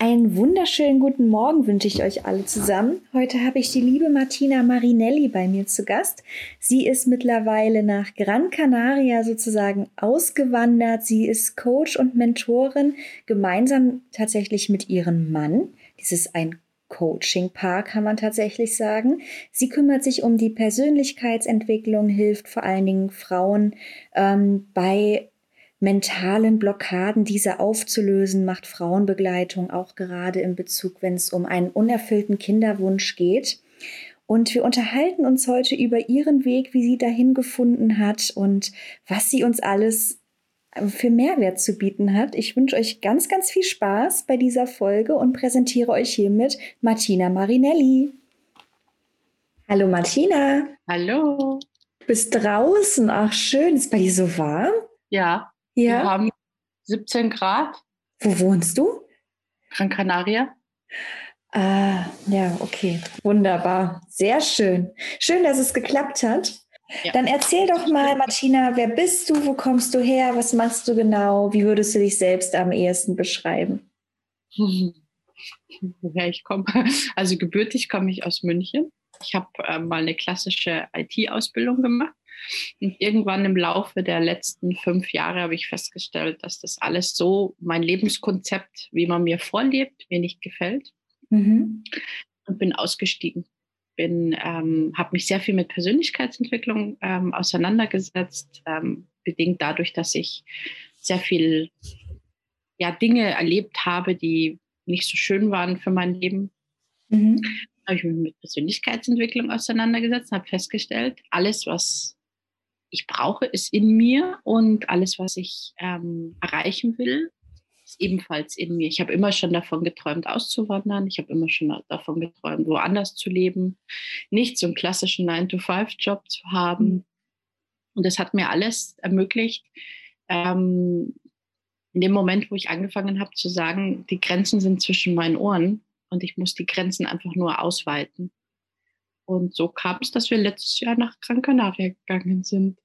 Einen wunderschönen guten Morgen wünsche ich euch alle zusammen. Heute habe ich die liebe Martina Marinelli bei mir zu Gast. Sie ist mittlerweile nach Gran Canaria sozusagen ausgewandert. Sie ist Coach und Mentorin, gemeinsam tatsächlich mit ihrem Mann. Dies ist ein Coaching-Paar, kann man tatsächlich sagen. Sie kümmert sich um die Persönlichkeitsentwicklung, hilft vor allen Dingen Frauen ähm, bei mentalen Blockaden, diese aufzulösen, macht Frauenbegleitung auch gerade in Bezug, wenn es um einen unerfüllten Kinderwunsch geht. Und wir unterhalten uns heute über ihren Weg, wie sie dahin gefunden hat und was sie uns alles für Mehrwert zu bieten hat. Ich wünsche euch ganz, ganz viel Spaß bei dieser Folge und präsentiere euch hiermit Martina Marinelli. Hallo Martina. Hallo. Du bist draußen. Ach schön. Ist bei dir so warm? Ja, ja. Wir haben 17 Grad. Wo wohnst du? Gran Canaria. Ah, ja, okay. Wunderbar. Sehr schön. Schön, dass es geklappt hat. Ja. Dann erzähl doch mal, Martina, wer bist du? Wo kommst du her? Was machst du genau? Wie würdest du dich selbst am ehesten beschreiben? Woher ich komme? Also gebürtig komme ich aus München. Ich habe äh, mal eine klassische IT-Ausbildung gemacht und irgendwann im Laufe der letzten fünf Jahre habe ich festgestellt, dass das alles so mein Lebenskonzept, wie man mir vorlebt, mir nicht gefällt. Mhm. Und bin ausgestiegen. Bin, ähm, habe mich sehr viel mit Persönlichkeitsentwicklung ähm, auseinandergesetzt, ähm, bedingt dadurch, dass ich sehr viel ja, Dinge erlebt habe, die nicht so schön waren für mein Leben. Mhm. Habe ich mich mit Persönlichkeitsentwicklung auseinandergesetzt, habe festgestellt, alles, was ich brauche, ist in mir und alles, was ich ähm, erreichen will, ist ebenfalls in mir. Ich habe immer schon davon geträumt, auszuwandern. Ich habe immer schon davon geträumt, woanders zu leben, nicht so einen klassischen 9-to-5-Job zu haben. Mhm. Und das hat mir alles ermöglicht, ähm, in dem Moment, wo ich angefangen habe zu sagen, die Grenzen sind zwischen meinen Ohren und ich muss die Grenzen einfach nur ausweiten. Und so kam es, dass wir letztes Jahr nach Gran Canaria gegangen sind.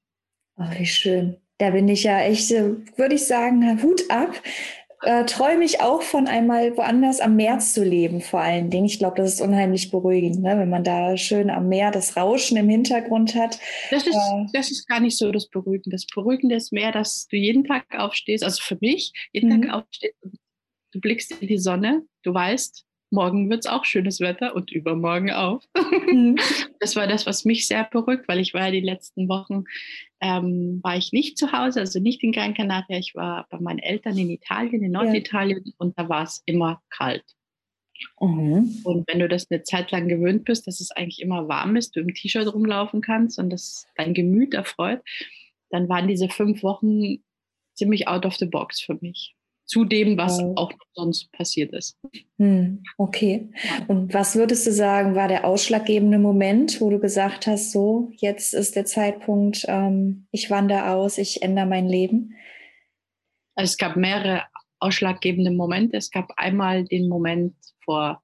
Oh, wie schön. Da bin ich ja echt, äh, würde ich sagen, Hut ab. Äh, träume ich auch von einmal woanders am Meer zu leben, vor allen Dingen. Ich glaube, das ist unheimlich beruhigend, ne? wenn man da schön am Meer das Rauschen im Hintergrund hat. Das ist, äh, das ist gar nicht so das Beruhigende. Das Beruhigende ist mehr, dass du jeden Tag aufstehst, also für mich, jeden Tag mhm. aufstehst du blickst in die Sonne, du weißt, morgen wird es auch schönes Wetter und übermorgen auch. Mhm. Das war das, was mich sehr beruhigt, weil ich war ja die letzten Wochen, ähm, war ich nicht zu Hause, also nicht in Gran Canaria. Ich war bei meinen Eltern in Italien, in Norditalien ja. und da war es immer kalt. Mhm. Und wenn du das eine Zeit lang gewöhnt bist, dass es eigentlich immer warm ist, du im T-Shirt rumlaufen kannst und das dein Gemüt erfreut, dann waren diese fünf Wochen ziemlich out of the box für mich zu dem, was oh. auch sonst passiert ist. Hm, okay. Und was würdest du sagen, war der ausschlaggebende Moment, wo du gesagt hast, so, jetzt ist der Zeitpunkt, ähm, ich wandere aus, ich ändere mein Leben? Also es gab mehrere ausschlaggebende Momente. Es gab einmal den Moment vor,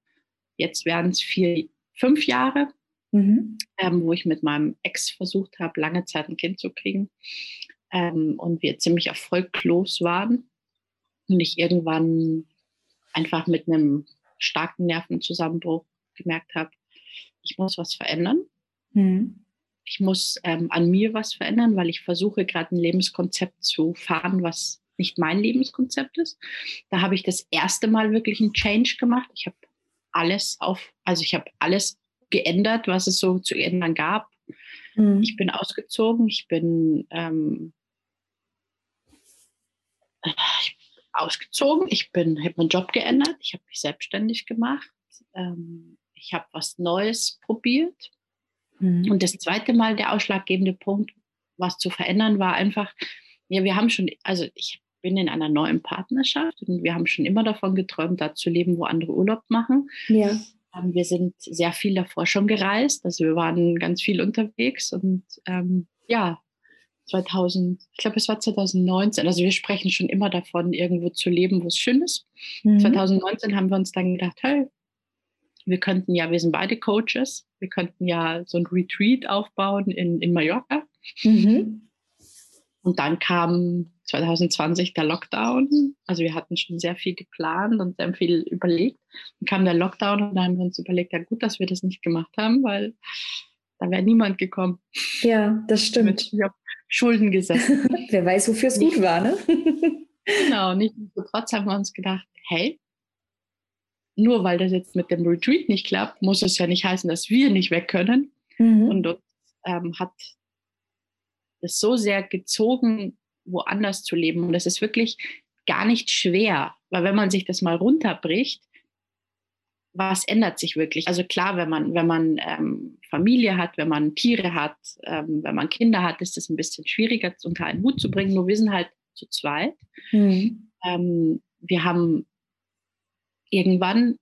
jetzt werden es vier, fünf Jahre, mhm. ähm, wo ich mit meinem Ex versucht habe, lange Zeit ein Kind zu kriegen. Ähm, und wir ziemlich erfolglos waren und ich irgendwann einfach mit einem starken Nervenzusammenbruch gemerkt habe, ich muss was verändern. Mhm. Ich muss ähm, an mir was verändern, weil ich versuche gerade ein Lebenskonzept zu fahren, was nicht mein Lebenskonzept ist. Da habe ich das erste Mal wirklich einen Change gemacht. Ich habe alles auf, also ich habe alles geändert, was es so zu ändern gab. Mhm. Ich bin ausgezogen, ich bin ähm, ich ausgezogen. Ich bin, habe meinen Job geändert. Ich habe mich selbstständig gemacht. Ähm, ich habe was Neues probiert. Mhm. Und das zweite Mal der ausschlaggebende Punkt, was zu verändern, war einfach, ja, wir haben schon, also ich bin in einer neuen Partnerschaft und wir haben schon immer davon geträumt, da zu leben, wo andere Urlaub machen. Ja. Ähm, wir sind sehr viel davor schon gereist, also wir waren ganz viel unterwegs und ähm, ja, 2000, ich glaube, es war 2019. Also wir sprechen schon immer davon, irgendwo zu leben, wo es schön ist. Mhm. 2019 haben wir uns dann gedacht, hey, wir könnten ja, wir sind beide Coaches, wir könnten ja so ein Retreat aufbauen in, in Mallorca. Mhm. Und dann kam 2020 der Lockdown. Also wir hatten schon sehr viel geplant und sehr viel überlegt. Dann kam der Lockdown und dann haben wir uns überlegt, ja gut, dass wir das nicht gemacht haben, weil da wäre niemand gekommen. Ja, das stimmt. Ich habe Schulden gesessen. Wer weiß, wofür es gut war, ne? genau, nichtsdestotrotz haben wir uns gedacht, hey, nur weil das jetzt mit dem Retreat nicht klappt, muss es ja nicht heißen, dass wir nicht weg können. Mhm. Und uns ähm, hat das so sehr gezogen, woanders zu leben. Und das ist wirklich gar nicht schwer, weil wenn man sich das mal runterbricht, was ändert sich wirklich? Also klar, wenn man, wenn man ähm, Familie hat, wenn man Tiere hat, ähm, wenn man Kinder hat, ist es ein bisschen schwieriger unter einen Hut zu bringen. Nur wir sind halt zu zweit. Mhm. Ähm, wir haben irgendwann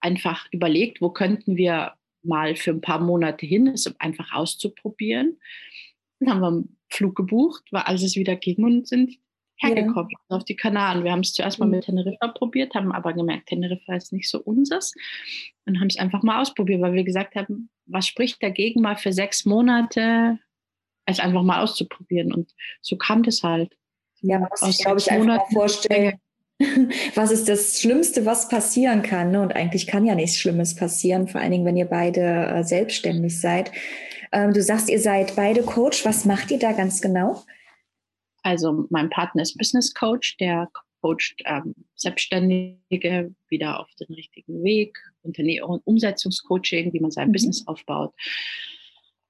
einfach überlegt, wo könnten wir mal für ein paar Monate hin, es einfach auszuprobieren. Dann haben wir einen Flug gebucht, weil als es wieder ging und sind hergekommen ja. auf die Kanaren. Wir haben es zuerst mal mhm. mit Teneriffa probiert, haben aber gemerkt, Teneriffa ist nicht so unseres und haben es einfach mal ausprobiert, weil wir gesagt haben, was spricht dagegen, mal für sechs Monate es einfach mal auszuprobieren. Und so kam das halt. Ja, man muss sich, glaube ich, einfach vorstellen, was ist das Schlimmste, was passieren kann. Ne? Und eigentlich kann ja nichts Schlimmes passieren, vor allen Dingen, wenn ihr beide äh, selbstständig seid. Ähm, du sagst, ihr seid beide Coach. Was macht ihr da ganz genau? Also mein Partner ist Business Coach, der coacht ähm, Selbstständige wieder auf den richtigen Weg, Unternehmen, Umsetzungscoaching, wie man sein mhm. Business aufbaut,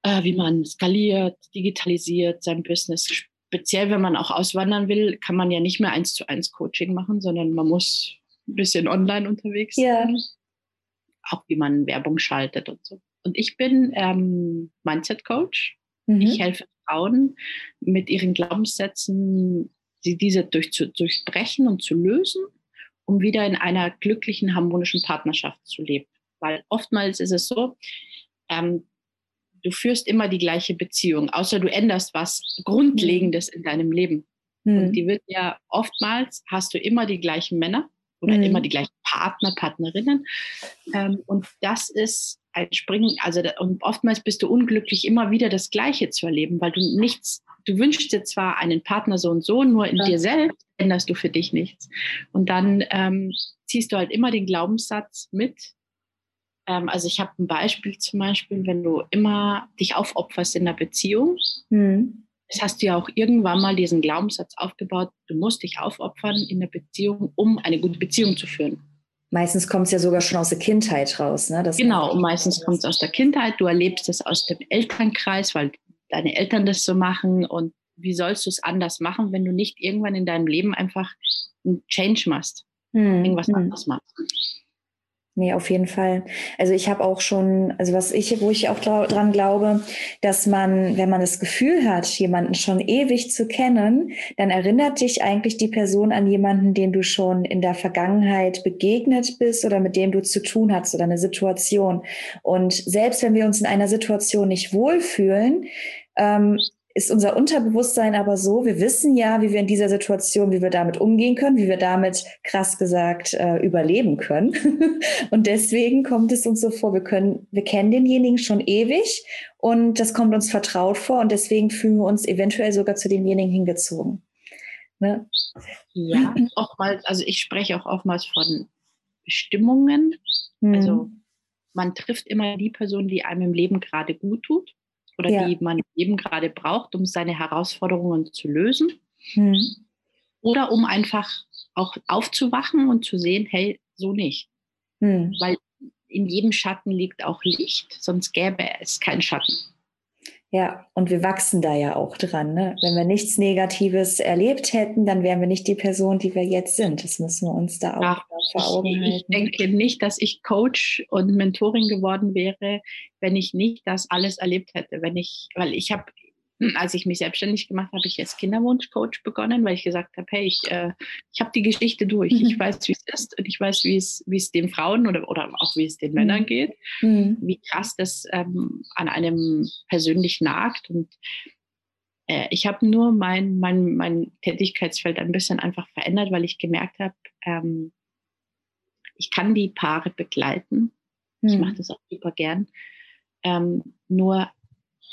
äh, wie man skaliert, digitalisiert sein Business. Speziell, wenn man auch auswandern will, kann man ja nicht mehr eins zu eins Coaching machen, sondern man muss ein bisschen online unterwegs sein. Auch wie man Werbung schaltet und so. Und ich bin ähm, Mindset Coach. Mhm. Ich helfe Frauen mit ihren Glaubenssätzen, sie diese durch, zu durchbrechen und zu lösen, um wieder in einer glücklichen, harmonischen Partnerschaft zu leben. Weil oftmals ist es so, ähm, du führst immer die gleiche Beziehung, außer du änderst was Grundlegendes in deinem Leben. Mhm. Und die wird ja oftmals, hast du immer die gleichen Männer oder mhm. immer die gleichen Partner, Partnerinnen. Ähm, und das ist ein Springen, also und oftmals bist du unglücklich, immer wieder das Gleiche zu erleben, weil du nichts, du wünschst dir zwar einen Partner so und so, nur in ja. dir selbst änderst du für dich nichts. Und dann ähm, ziehst du halt immer den Glaubenssatz mit. Ähm, also ich habe ein Beispiel zum Beispiel, wenn du immer dich aufopferst in der Beziehung, mhm. Das hast du ja auch irgendwann mal diesen Glaubenssatz aufgebaut, du musst dich aufopfern in der Beziehung, um eine gute Beziehung zu führen. Meistens kommt es ja sogar schon aus der Kindheit raus. Ne? Das genau, und meistens kommt es aus der Kindheit. Du erlebst es aus dem Elternkreis, weil deine Eltern das so machen. Und wie sollst du es anders machen, wenn du nicht irgendwann in deinem Leben einfach einen Change machst, hm, irgendwas hm. anderes machst? Nee, auf jeden Fall. Also ich habe auch schon, also was ich, wo ich auch dran glaube, dass man, wenn man das Gefühl hat, jemanden schon ewig zu kennen, dann erinnert dich eigentlich die Person an jemanden, den du schon in der Vergangenheit begegnet bist oder mit dem du zu tun hast oder eine Situation. Und selbst wenn wir uns in einer Situation nicht wohlfühlen, ähm, ist unser Unterbewusstsein aber so, wir wissen ja, wie wir in dieser Situation, wie wir damit umgehen können, wie wir damit, krass gesagt, äh, überleben können. und deswegen kommt es uns so vor, wir können, wir kennen denjenigen schon ewig und das kommt uns vertraut vor und deswegen fühlen wir uns eventuell sogar zu demjenigen hingezogen. Ne? Ja, oftmals, also ich spreche auch oftmals von Bestimmungen. Mhm. Also man trifft immer die Person, die einem im Leben gerade gut tut oder ja. die man eben gerade braucht, um seine Herausforderungen zu lösen. Hm. Oder um einfach auch aufzuwachen und zu sehen, hey, so nicht. Hm. Weil in jedem Schatten liegt auch Licht, sonst gäbe es keinen Schatten. Ja, und wir wachsen da ja auch dran. Ne? Wenn wir nichts Negatives erlebt hätten, dann wären wir nicht die Person, die wir jetzt sind. Das müssen wir uns da auch ja, vor Augen halten. Ich denke nicht, dass ich Coach und Mentorin geworden wäre, wenn ich nicht das alles erlebt hätte. Wenn ich, weil ich habe als ich mich selbstständig gemacht habe, habe ich als Kinderwunschcoach begonnen, weil ich gesagt habe, hey, ich, äh, ich habe die Geschichte durch. Mhm. Ich weiß, wie es ist und ich weiß, wie es, wie es den Frauen oder, oder auch wie es den Männern mhm. geht, mhm. wie krass das ähm, an einem persönlich nagt. Und äh, ich habe nur mein, mein, mein Tätigkeitsfeld ein bisschen einfach verändert, weil ich gemerkt habe, ähm, ich kann die Paare begleiten. Ich mache mhm. das auch super gern. Ähm, nur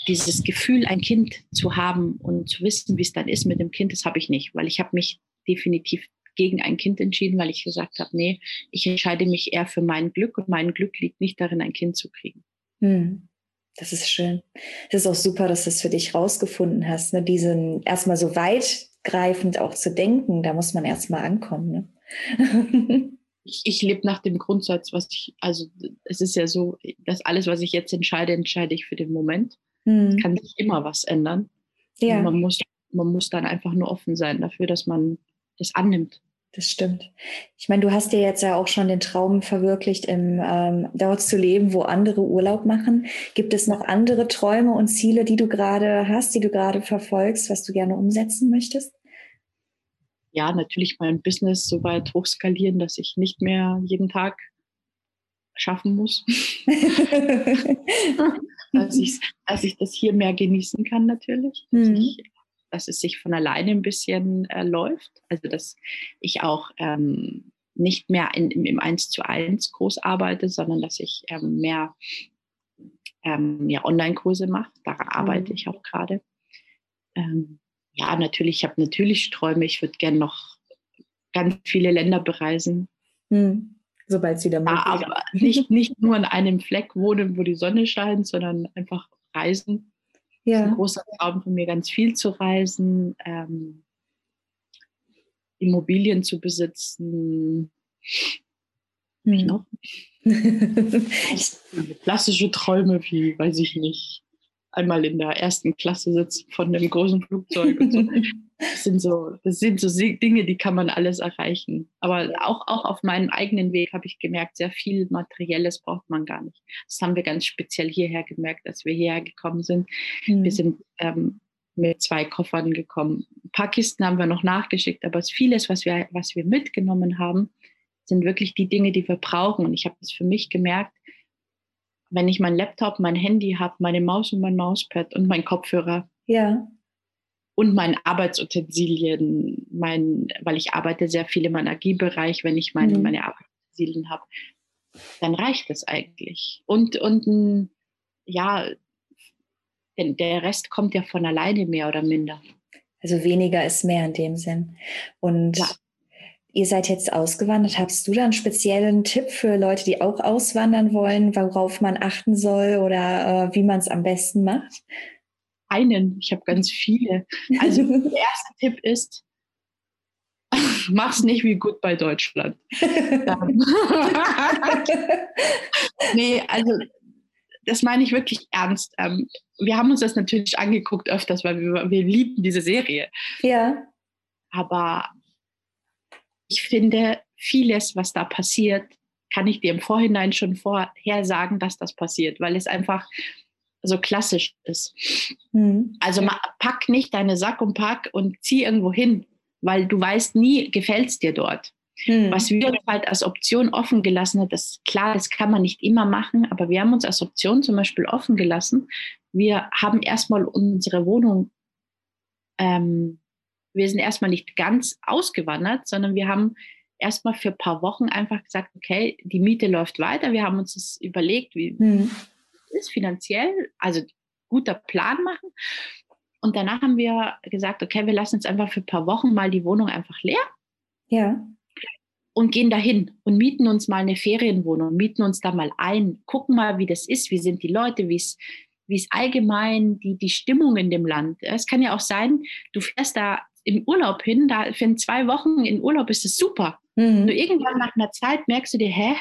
dieses Gefühl, ein Kind zu haben und zu wissen, wie es dann ist mit dem Kind, das habe ich nicht, weil ich habe mich definitiv gegen ein Kind entschieden, weil ich gesagt habe, nee, ich entscheide mich eher für mein Glück und mein Glück liegt nicht darin, ein Kind zu kriegen. Hm. Das ist schön. Es ist auch super, dass du es für dich rausgefunden hast, ne? diesen erstmal so weitgreifend auch zu denken, da muss man erstmal ankommen. Ne? ich, ich lebe nach dem Grundsatz, was ich, also es ist ja so, dass alles, was ich jetzt entscheide, entscheide ich für den Moment. Mhm. Es kann sich immer was ändern. Ja. Man muss, man muss dann einfach nur offen sein dafür, dass man das annimmt. Das stimmt. Ich meine, du hast dir jetzt ja auch schon den Traum verwirklicht, im, ähm, dort zu leben, wo andere Urlaub machen. Gibt es noch andere Träume und Ziele, die du gerade hast, die du gerade verfolgst, was du gerne umsetzen möchtest? Ja, natürlich mein Business so weit hochskalieren, dass ich nicht mehr jeden Tag schaffen muss. dass, ich, dass ich das hier mehr genießen kann natürlich. Dass, mhm. ich, dass es sich von alleine ein bisschen äh, läuft. Also dass ich auch ähm, nicht mehr in, im, 1 zu 1 groß arbeite, sondern dass ich ähm, mehr ähm, ja, Online-Kurse mache. Daran arbeite mhm. ich auch gerade. Ähm, ja, natürlich, ich habe natürlich Träume. Ich würde gerne noch ganz viele Länder bereisen. Mhm sobald es wieder möglich. Ja, aber nicht, nicht nur an einem Fleck wohnen, wo die Sonne scheint, sondern einfach reisen. Ja. Das ist ein großer Traum von mir, ganz viel zu reisen, ähm, Immobilien zu besitzen. Hm. Noch? Klassische Träume wie, weiß ich nicht, einmal in der ersten Klasse sitzen von einem großen Flugzeug und so. Das sind so, das sind so Dinge, die kann man alles erreichen. Aber auch, auch auf meinem eigenen Weg habe ich gemerkt, sehr viel Materielles braucht man gar nicht. Das haben wir ganz speziell hierher gemerkt, als wir hierher gekommen sind. Mhm. Wir sind ähm, mit zwei Koffern gekommen. Ein paar Kisten haben wir noch nachgeschickt, aber vieles, was wir, was wir mitgenommen haben, sind wirklich die Dinge, die wir brauchen. Und ich habe das für mich gemerkt, wenn ich mein Laptop, mein Handy habe, meine Maus und mein Mauspad und mein Kopfhörer. Ja. Und meine Arbeitsutensilien, mein, weil ich arbeite sehr viel im Energiebereich, wenn ich meine, mhm. meine Arbeitsutensilien habe, dann reicht es eigentlich. Und, und ja, denn der Rest kommt ja von alleine mehr oder minder. Also weniger ist mehr in dem Sinn. Und ja. Ihr seid jetzt ausgewandert. Hast du da einen speziellen Tipp für Leute, die auch auswandern wollen, worauf man achten soll oder äh, wie man es am besten macht? Einen, ich habe ganz viele. Also der erste Tipp ist, mach's nicht wie gut bei Deutschland. nee, also das meine ich wirklich ernst. Ähm, wir haben uns das natürlich angeguckt öfters, weil wir, wir lieben diese Serie. Ja. Aber ich finde, vieles, was da passiert, kann ich dir im Vorhinein schon vorher sagen, dass das passiert, weil es einfach so klassisch ist. Mhm. Also pack nicht deine Sack und Pack und zieh irgendwo hin, weil du weißt nie, gefällt es dir dort. Mhm. Was wir uns halt als Option offen gelassen haben, das klar, das kann man nicht immer machen, aber wir haben uns als Option zum Beispiel offen gelassen. Wir haben erstmal unsere Wohnung ähm, wir sind erstmal nicht ganz ausgewandert, sondern wir haben erstmal für ein paar Wochen einfach gesagt, okay, die Miete läuft weiter. Wir haben uns das überlegt, wie mhm. ist finanziell, also guter Plan machen. Und danach haben wir gesagt, okay, wir lassen jetzt einfach für ein paar Wochen mal die Wohnung einfach leer. Ja. Und gehen dahin und mieten uns mal eine Ferienwohnung, mieten uns da mal ein, gucken mal, wie das ist, wie sind die Leute, wie es wie es allgemein die, die Stimmung in dem Land. Es kann ja auch sein, du fährst da im Urlaub hin, da für zwei Wochen in Urlaub ist es super. Mhm. Nur irgendwann nach einer Zeit merkst du dir, hä?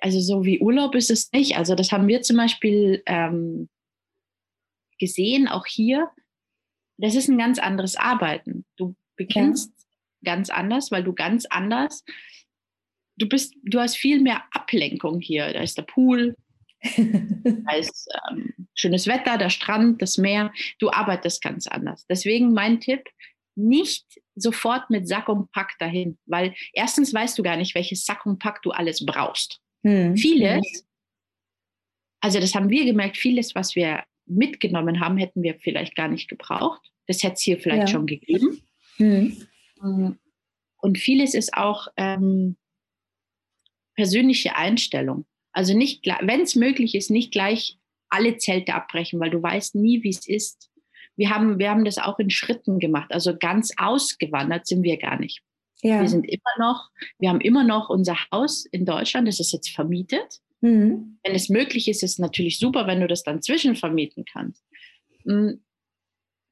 Also so wie Urlaub ist es nicht. Also das haben wir zum Beispiel ähm, gesehen, auch hier. Das ist ein ganz anderes Arbeiten. Du beginnst ja. ganz anders, weil du ganz anders, du bist, du hast viel mehr Ablenkung hier. Da ist der Pool, da ist ähm, schönes Wetter, der Strand, das Meer. Du arbeitest ganz anders. Deswegen mein Tipp, nicht sofort mit Sack und Pack dahin, weil erstens weißt du gar nicht, welches Sack und Pack du alles brauchst. Hm. Vieles, also das haben wir gemerkt, vieles, was wir mitgenommen haben, hätten wir vielleicht gar nicht gebraucht. Das hätte es hier vielleicht ja. schon gegeben. Hm. Und vieles ist auch ähm, persönliche Einstellung. Also nicht, wenn es möglich ist, nicht gleich alle Zelte abbrechen, weil du weißt nie, wie es ist. Wir haben, wir haben das auch in Schritten gemacht. Also ganz ausgewandert sind wir gar nicht. Ja. Wir sind immer noch, wir haben immer noch unser Haus in Deutschland, das ist jetzt vermietet. Mhm. Wenn es möglich ist, ist es natürlich super, wenn du das dann zwischenvermieten kannst. Hm,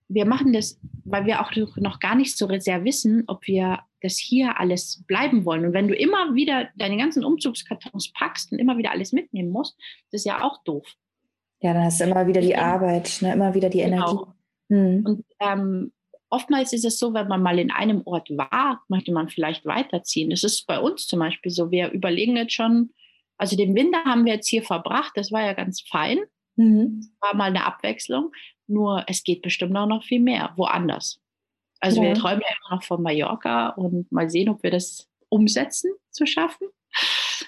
wir machen das, weil wir auch noch gar nicht so sehr wissen, ob wir das hier alles bleiben wollen. Und wenn du immer wieder deine ganzen Umzugskartons packst und immer wieder alles mitnehmen musst, das ist ja auch doof. Ja, dann hast du immer wieder die Arbeit, ne? immer wieder die genau. Energie. Hm. Und ähm, oftmals ist es so, wenn man mal in einem Ort war, möchte man vielleicht weiterziehen. Das ist bei uns zum Beispiel so. Wir überlegen jetzt schon, also den Winter haben wir jetzt hier verbracht, das war ja ganz fein. Mhm. War mal eine Abwechslung. Nur es geht bestimmt auch noch viel mehr, woanders. Also ja. wir träumen ja immer noch von Mallorca und mal sehen, ob wir das umsetzen zu schaffen.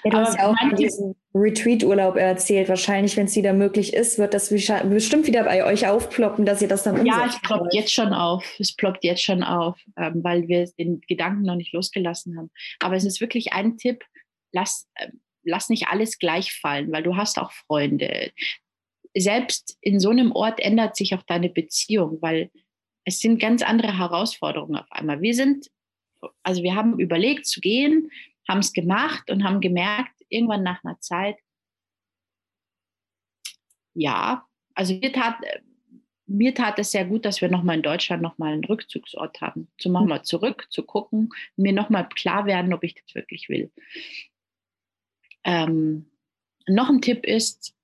Ja, du Aber hast ja auch von diesem Retreat-Urlaub erzählt. Wahrscheinlich, wenn es wieder möglich ist, wird das bestimmt wieder bei euch aufploppen, dass ihr das dann umsetzt. Ja, es ploppt jetzt schon auf. Es ploppt jetzt schon auf, ähm, weil wir den Gedanken noch nicht losgelassen haben. Aber es ist wirklich ein Tipp, lass, äh, lass nicht alles gleich fallen, weil du hast auch Freunde selbst in so einem Ort ändert sich auch deine Beziehung, weil es sind ganz andere Herausforderungen auf einmal. Wir sind, also wir haben überlegt zu gehen, haben es gemacht und haben gemerkt, irgendwann nach einer Zeit, ja, also mir tat, mir tat es sehr gut, dass wir nochmal in Deutschland nochmal einen Rückzugsort haben. Zu nochmal zurück, zu gucken, mir nochmal klar werden, ob ich das wirklich will. Ähm, noch ein Tipp ist,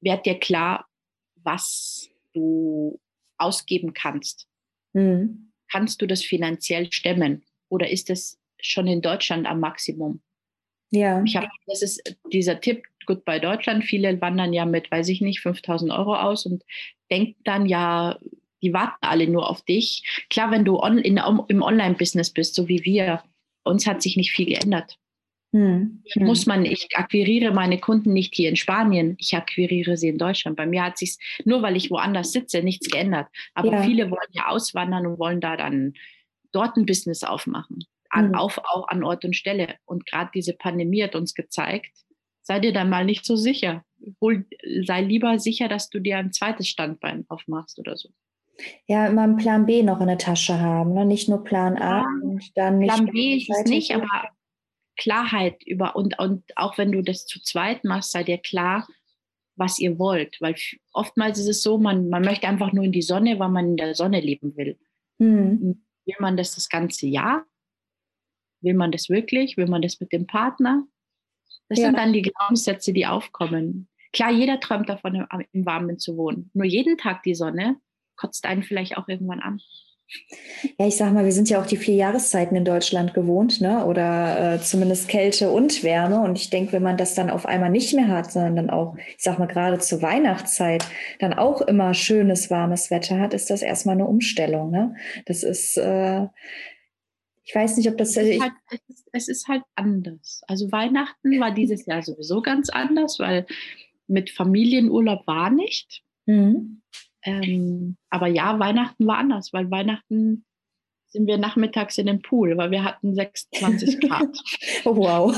werd dir klar, was du ausgeben kannst. Mhm. Kannst du das finanziell stemmen oder ist das schon in Deutschland am Maximum? Ja. Ich habe, das ist dieser Tipp, gut bei Deutschland, viele wandern ja mit, weiß ich nicht, 5000 Euro aus und denken dann ja, die warten alle nur auf dich. Klar, wenn du on, in, im Online-Business bist, so wie wir, uns hat sich nicht viel geändert. Hm. Muss man, ich akquiriere meine Kunden nicht hier in Spanien, ich akquiriere sie in Deutschland. Bei mir hat sich nur weil ich woanders sitze, nichts geändert. Aber ja. viele wollen ja auswandern und wollen da dann dort ein Business aufmachen. An, hm. auf, auch an Ort und Stelle. Und gerade diese Pandemie hat uns gezeigt, sei dir dann mal nicht so sicher. Hol, sei lieber sicher, dass du dir ein zweites Standbein aufmachst oder so. Ja, immer einen Plan B noch in der Tasche haben, ne? nicht nur Plan A ja, und dann nicht. Plan B ist es nicht, aber Klarheit über und, und auch wenn du das zu zweit machst, sei dir klar, was ihr wollt. Weil oftmals ist es so, man, man möchte einfach nur in die Sonne, weil man in der Sonne leben will. Mhm. Will man das das ganze Jahr? Will man das wirklich? Will man das mit dem Partner? Das ja. sind dann die Glaubenssätze, die aufkommen. Klar, jeder träumt davon, im, Warmen zu wohnen. Nur jeden Tag die Sonne kotzt einen vielleicht auch irgendwann an. Ja, ich sag mal, wir sind ja auch die vier Jahreszeiten in Deutschland gewohnt, ne? Oder äh, zumindest Kälte und Wärme. Und ich denke, wenn man das dann auf einmal nicht mehr hat, sondern dann auch, ich sag mal, gerade zur Weihnachtszeit dann auch immer schönes, warmes Wetter hat, ist das erstmal eine Umstellung. Ne? Das ist, äh, ich weiß nicht, ob das. Es ist, halt, es, ist, es ist halt anders. Also Weihnachten war dieses Jahr sowieso ganz anders, weil mit Familienurlaub war nicht. Mhm. Ähm, aber ja, Weihnachten war anders, weil Weihnachten sind wir nachmittags in den Pool, weil wir hatten 26 Grad. oh, wow.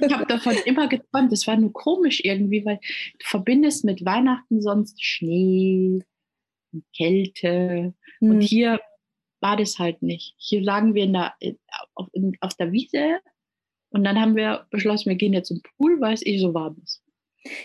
ich habe davon immer geträumt. Das war nur komisch irgendwie, weil du verbindest mit Weihnachten sonst Schnee und Kälte. Hm. Und hier war das halt nicht. Hier lagen wir in der, auf, in, auf der Wiese und dann haben wir beschlossen, wir gehen jetzt im Pool, weil es eh so warm ist.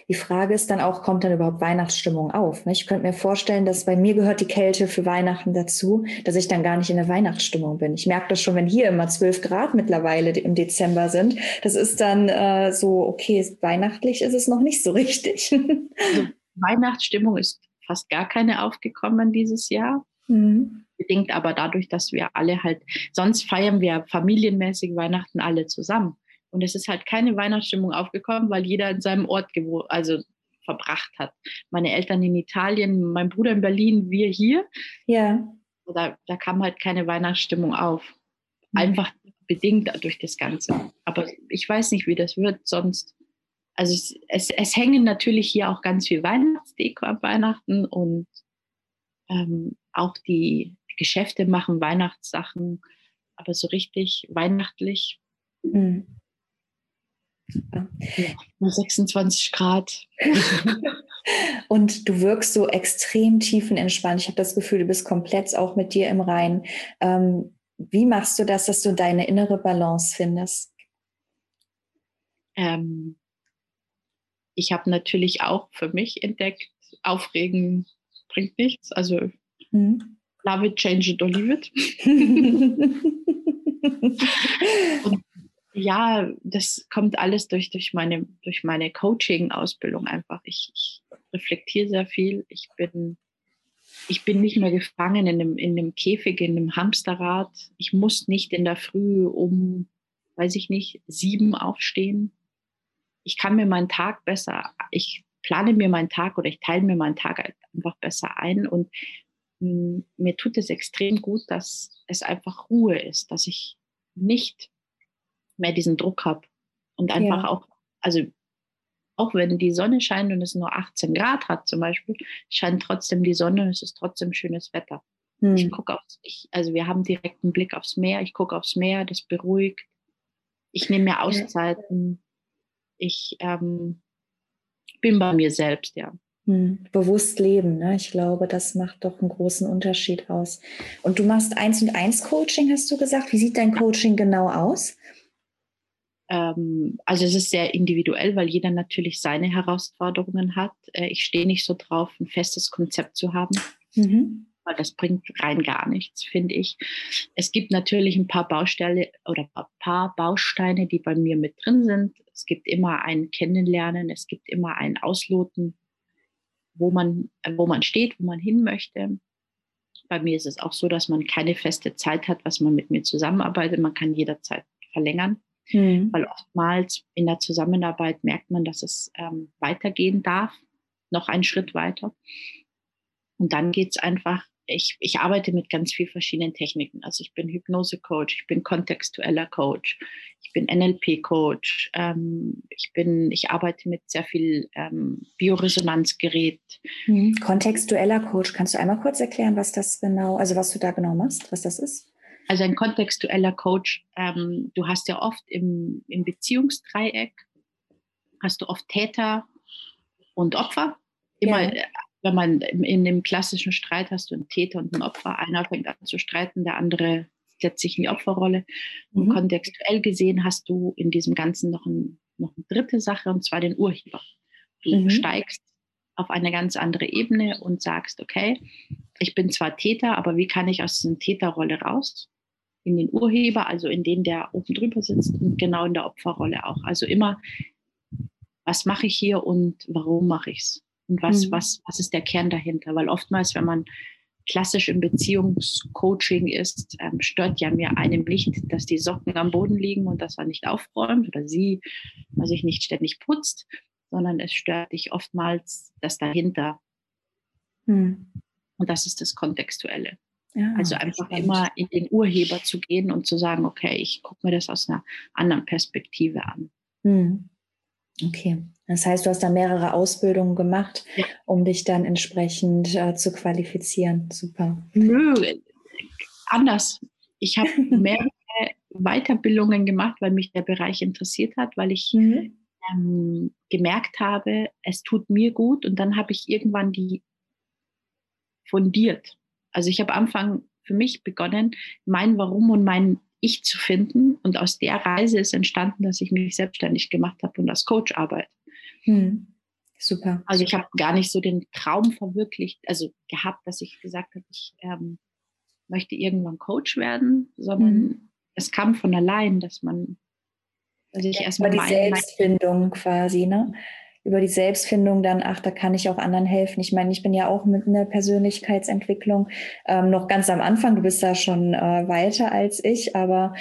Die Frage ist dann auch, kommt dann überhaupt Weihnachtsstimmung auf? Ne? Ich könnte mir vorstellen, dass bei mir gehört die Kälte für Weihnachten dazu, dass ich dann gar nicht in der Weihnachtsstimmung bin. Ich merke das schon, wenn hier immer 12 Grad mittlerweile im Dezember sind. Das ist dann äh, so, okay, weihnachtlich ist es noch nicht so richtig. Also Weihnachtsstimmung ist fast gar keine aufgekommen dieses Jahr. Mhm. Bedingt aber dadurch, dass wir alle halt, sonst feiern wir familienmäßig Weihnachten alle zusammen. Und es ist halt keine Weihnachtsstimmung aufgekommen, weil jeder in seinem Ort gewohnt, also verbracht hat. Meine Eltern in Italien, mein Bruder in Berlin, wir hier. Ja. Da, da kam halt keine Weihnachtsstimmung auf. Mhm. Einfach bedingt durch das Ganze. Aber ich weiß nicht, wie das wird sonst. Also es, es, es hängen natürlich hier auch ganz viel Weihnachtsdeko am Weihnachten und ähm, auch die, Geschäfte machen Weihnachtssachen, aber so richtig weihnachtlich. Mhm. Ja, 26 Grad. und du wirkst so extrem tiefenentspannt. Ich habe das Gefühl, du bist komplett auch mit dir im Rein. Ähm, wie machst du das, dass du deine innere Balance findest? Ähm, ich habe natürlich auch für mich entdeckt, Aufregen bringt nichts. Also mhm. Love it, change it or leave it. Und ja, das kommt alles durch, durch meine, durch meine Coaching-Ausbildung einfach. Ich, ich reflektiere sehr viel. Ich bin, ich bin nicht mehr gefangen in einem, in einem Käfig, in einem Hamsterrad. Ich muss nicht in der Früh um, weiß ich nicht, sieben aufstehen. Ich kann mir meinen Tag besser, ich plane mir meinen Tag oder ich teile mir meinen Tag einfach besser ein und mir tut es extrem gut, dass es einfach Ruhe ist, dass ich nicht mehr diesen Druck habe. Und einfach ja. auch, also auch wenn die Sonne scheint und es nur 18 Grad hat zum Beispiel, scheint trotzdem die Sonne und es ist trotzdem schönes Wetter. Hm. Ich gucke aufs, ich, also wir haben direkt einen Blick aufs Meer, ich gucke aufs Meer, das beruhigt. Ich nehme mir Auszeiten. Ich ähm, bin bei mir selbst, ja. Hm. Bewusst leben, ne? ich glaube, das macht doch einen großen Unterschied aus. Und du machst eins und eins Coaching, hast du gesagt. Wie sieht dein Coaching genau aus? Ähm, also es ist sehr individuell, weil jeder natürlich seine Herausforderungen hat. Äh, ich stehe nicht so drauf, ein festes Konzept zu haben. Mhm. Weil das bringt rein gar nichts, finde ich. Es gibt natürlich ein paar Baustelle oder ein paar Bausteine, die bei mir mit drin sind. Es gibt immer ein Kennenlernen, es gibt immer ein Ausloten, wo man, wo man steht, wo man hin möchte. Bei mir ist es auch so, dass man keine feste Zeit hat, was man mit mir zusammenarbeitet. Man kann jederzeit verlängern. Mhm. Weil oftmals in der Zusammenarbeit merkt man, dass es ähm, weitergehen darf, noch einen Schritt weiter. Und dann geht es einfach, ich, ich arbeite mit ganz vielen verschiedenen Techniken. Also ich bin Hypnose-Coach, ich bin kontextueller Coach, ich bin NLP-Coach, ähm, ich ich arbeite mit sehr viel ähm, Bioresonanzgerät. Mhm. Kontextueller Coach, kannst du einmal kurz erklären, was das genau, also was du da genau machst, was das ist? Also ein kontextueller Coach, ähm, du hast ja oft im, im Beziehungsdreieck, hast du oft Täter und Opfer. Immer, ja. Wenn man in, in dem klassischen Streit hast du einen Täter und einen Opfer. Einer fängt an zu streiten, der andere setzt sich in die Opferrolle. Und mhm. kontextuell gesehen hast du in diesem Ganzen noch, ein, noch eine dritte Sache, und zwar den Urheber. Du mhm. steigst auf eine ganz andere Ebene und sagst, okay, ich bin zwar Täter, aber wie kann ich aus dieser Täterrolle raus? in den Urheber, also in den, der oben drüber sitzt und genau in der Opferrolle auch. Also immer, was mache ich hier und warum mache ich es? Und was, mhm. was, was ist der Kern dahinter? Weil oftmals, wenn man klassisch im Beziehungscoaching ist, ähm, stört ja mir einem nicht, dass die Socken am Boden liegen und dass man nicht aufräumt oder sie, man sich nicht ständig putzt, sondern es stört dich oftmals das dahinter. Mhm. Und das ist das Kontextuelle. Ja, also einfach immer in den Urheber zu gehen und zu sagen, okay, ich gucke mir das aus einer anderen Perspektive an. Hm. Okay, das heißt, du hast da mehrere Ausbildungen gemacht, ja. um dich dann entsprechend äh, zu qualifizieren. Super. Nö, anders. Ich habe mehrere Weiterbildungen gemacht, weil mich der Bereich interessiert hat, weil ich mhm. ähm, gemerkt habe, es tut mir gut und dann habe ich irgendwann die fundiert also ich habe Anfang für mich begonnen, mein Warum und mein Ich zu finden. Und aus der Reise ist entstanden, dass ich mich selbstständig gemacht habe und als Coach arbeite. Hm. Super. Also ich habe gar nicht so den Traum verwirklicht, also gehabt, dass ich gesagt habe, ich ähm, möchte irgendwann Coach werden, sondern hm. es kam von allein, dass man, dass ich ja, erstmal die Selbstfindung quasi, ne? Über die Selbstfindung dann, ach, da kann ich auch anderen helfen. Ich meine, ich bin ja auch mit einer Persönlichkeitsentwicklung ähm, noch ganz am Anfang. Du bist da schon äh, weiter als ich, aber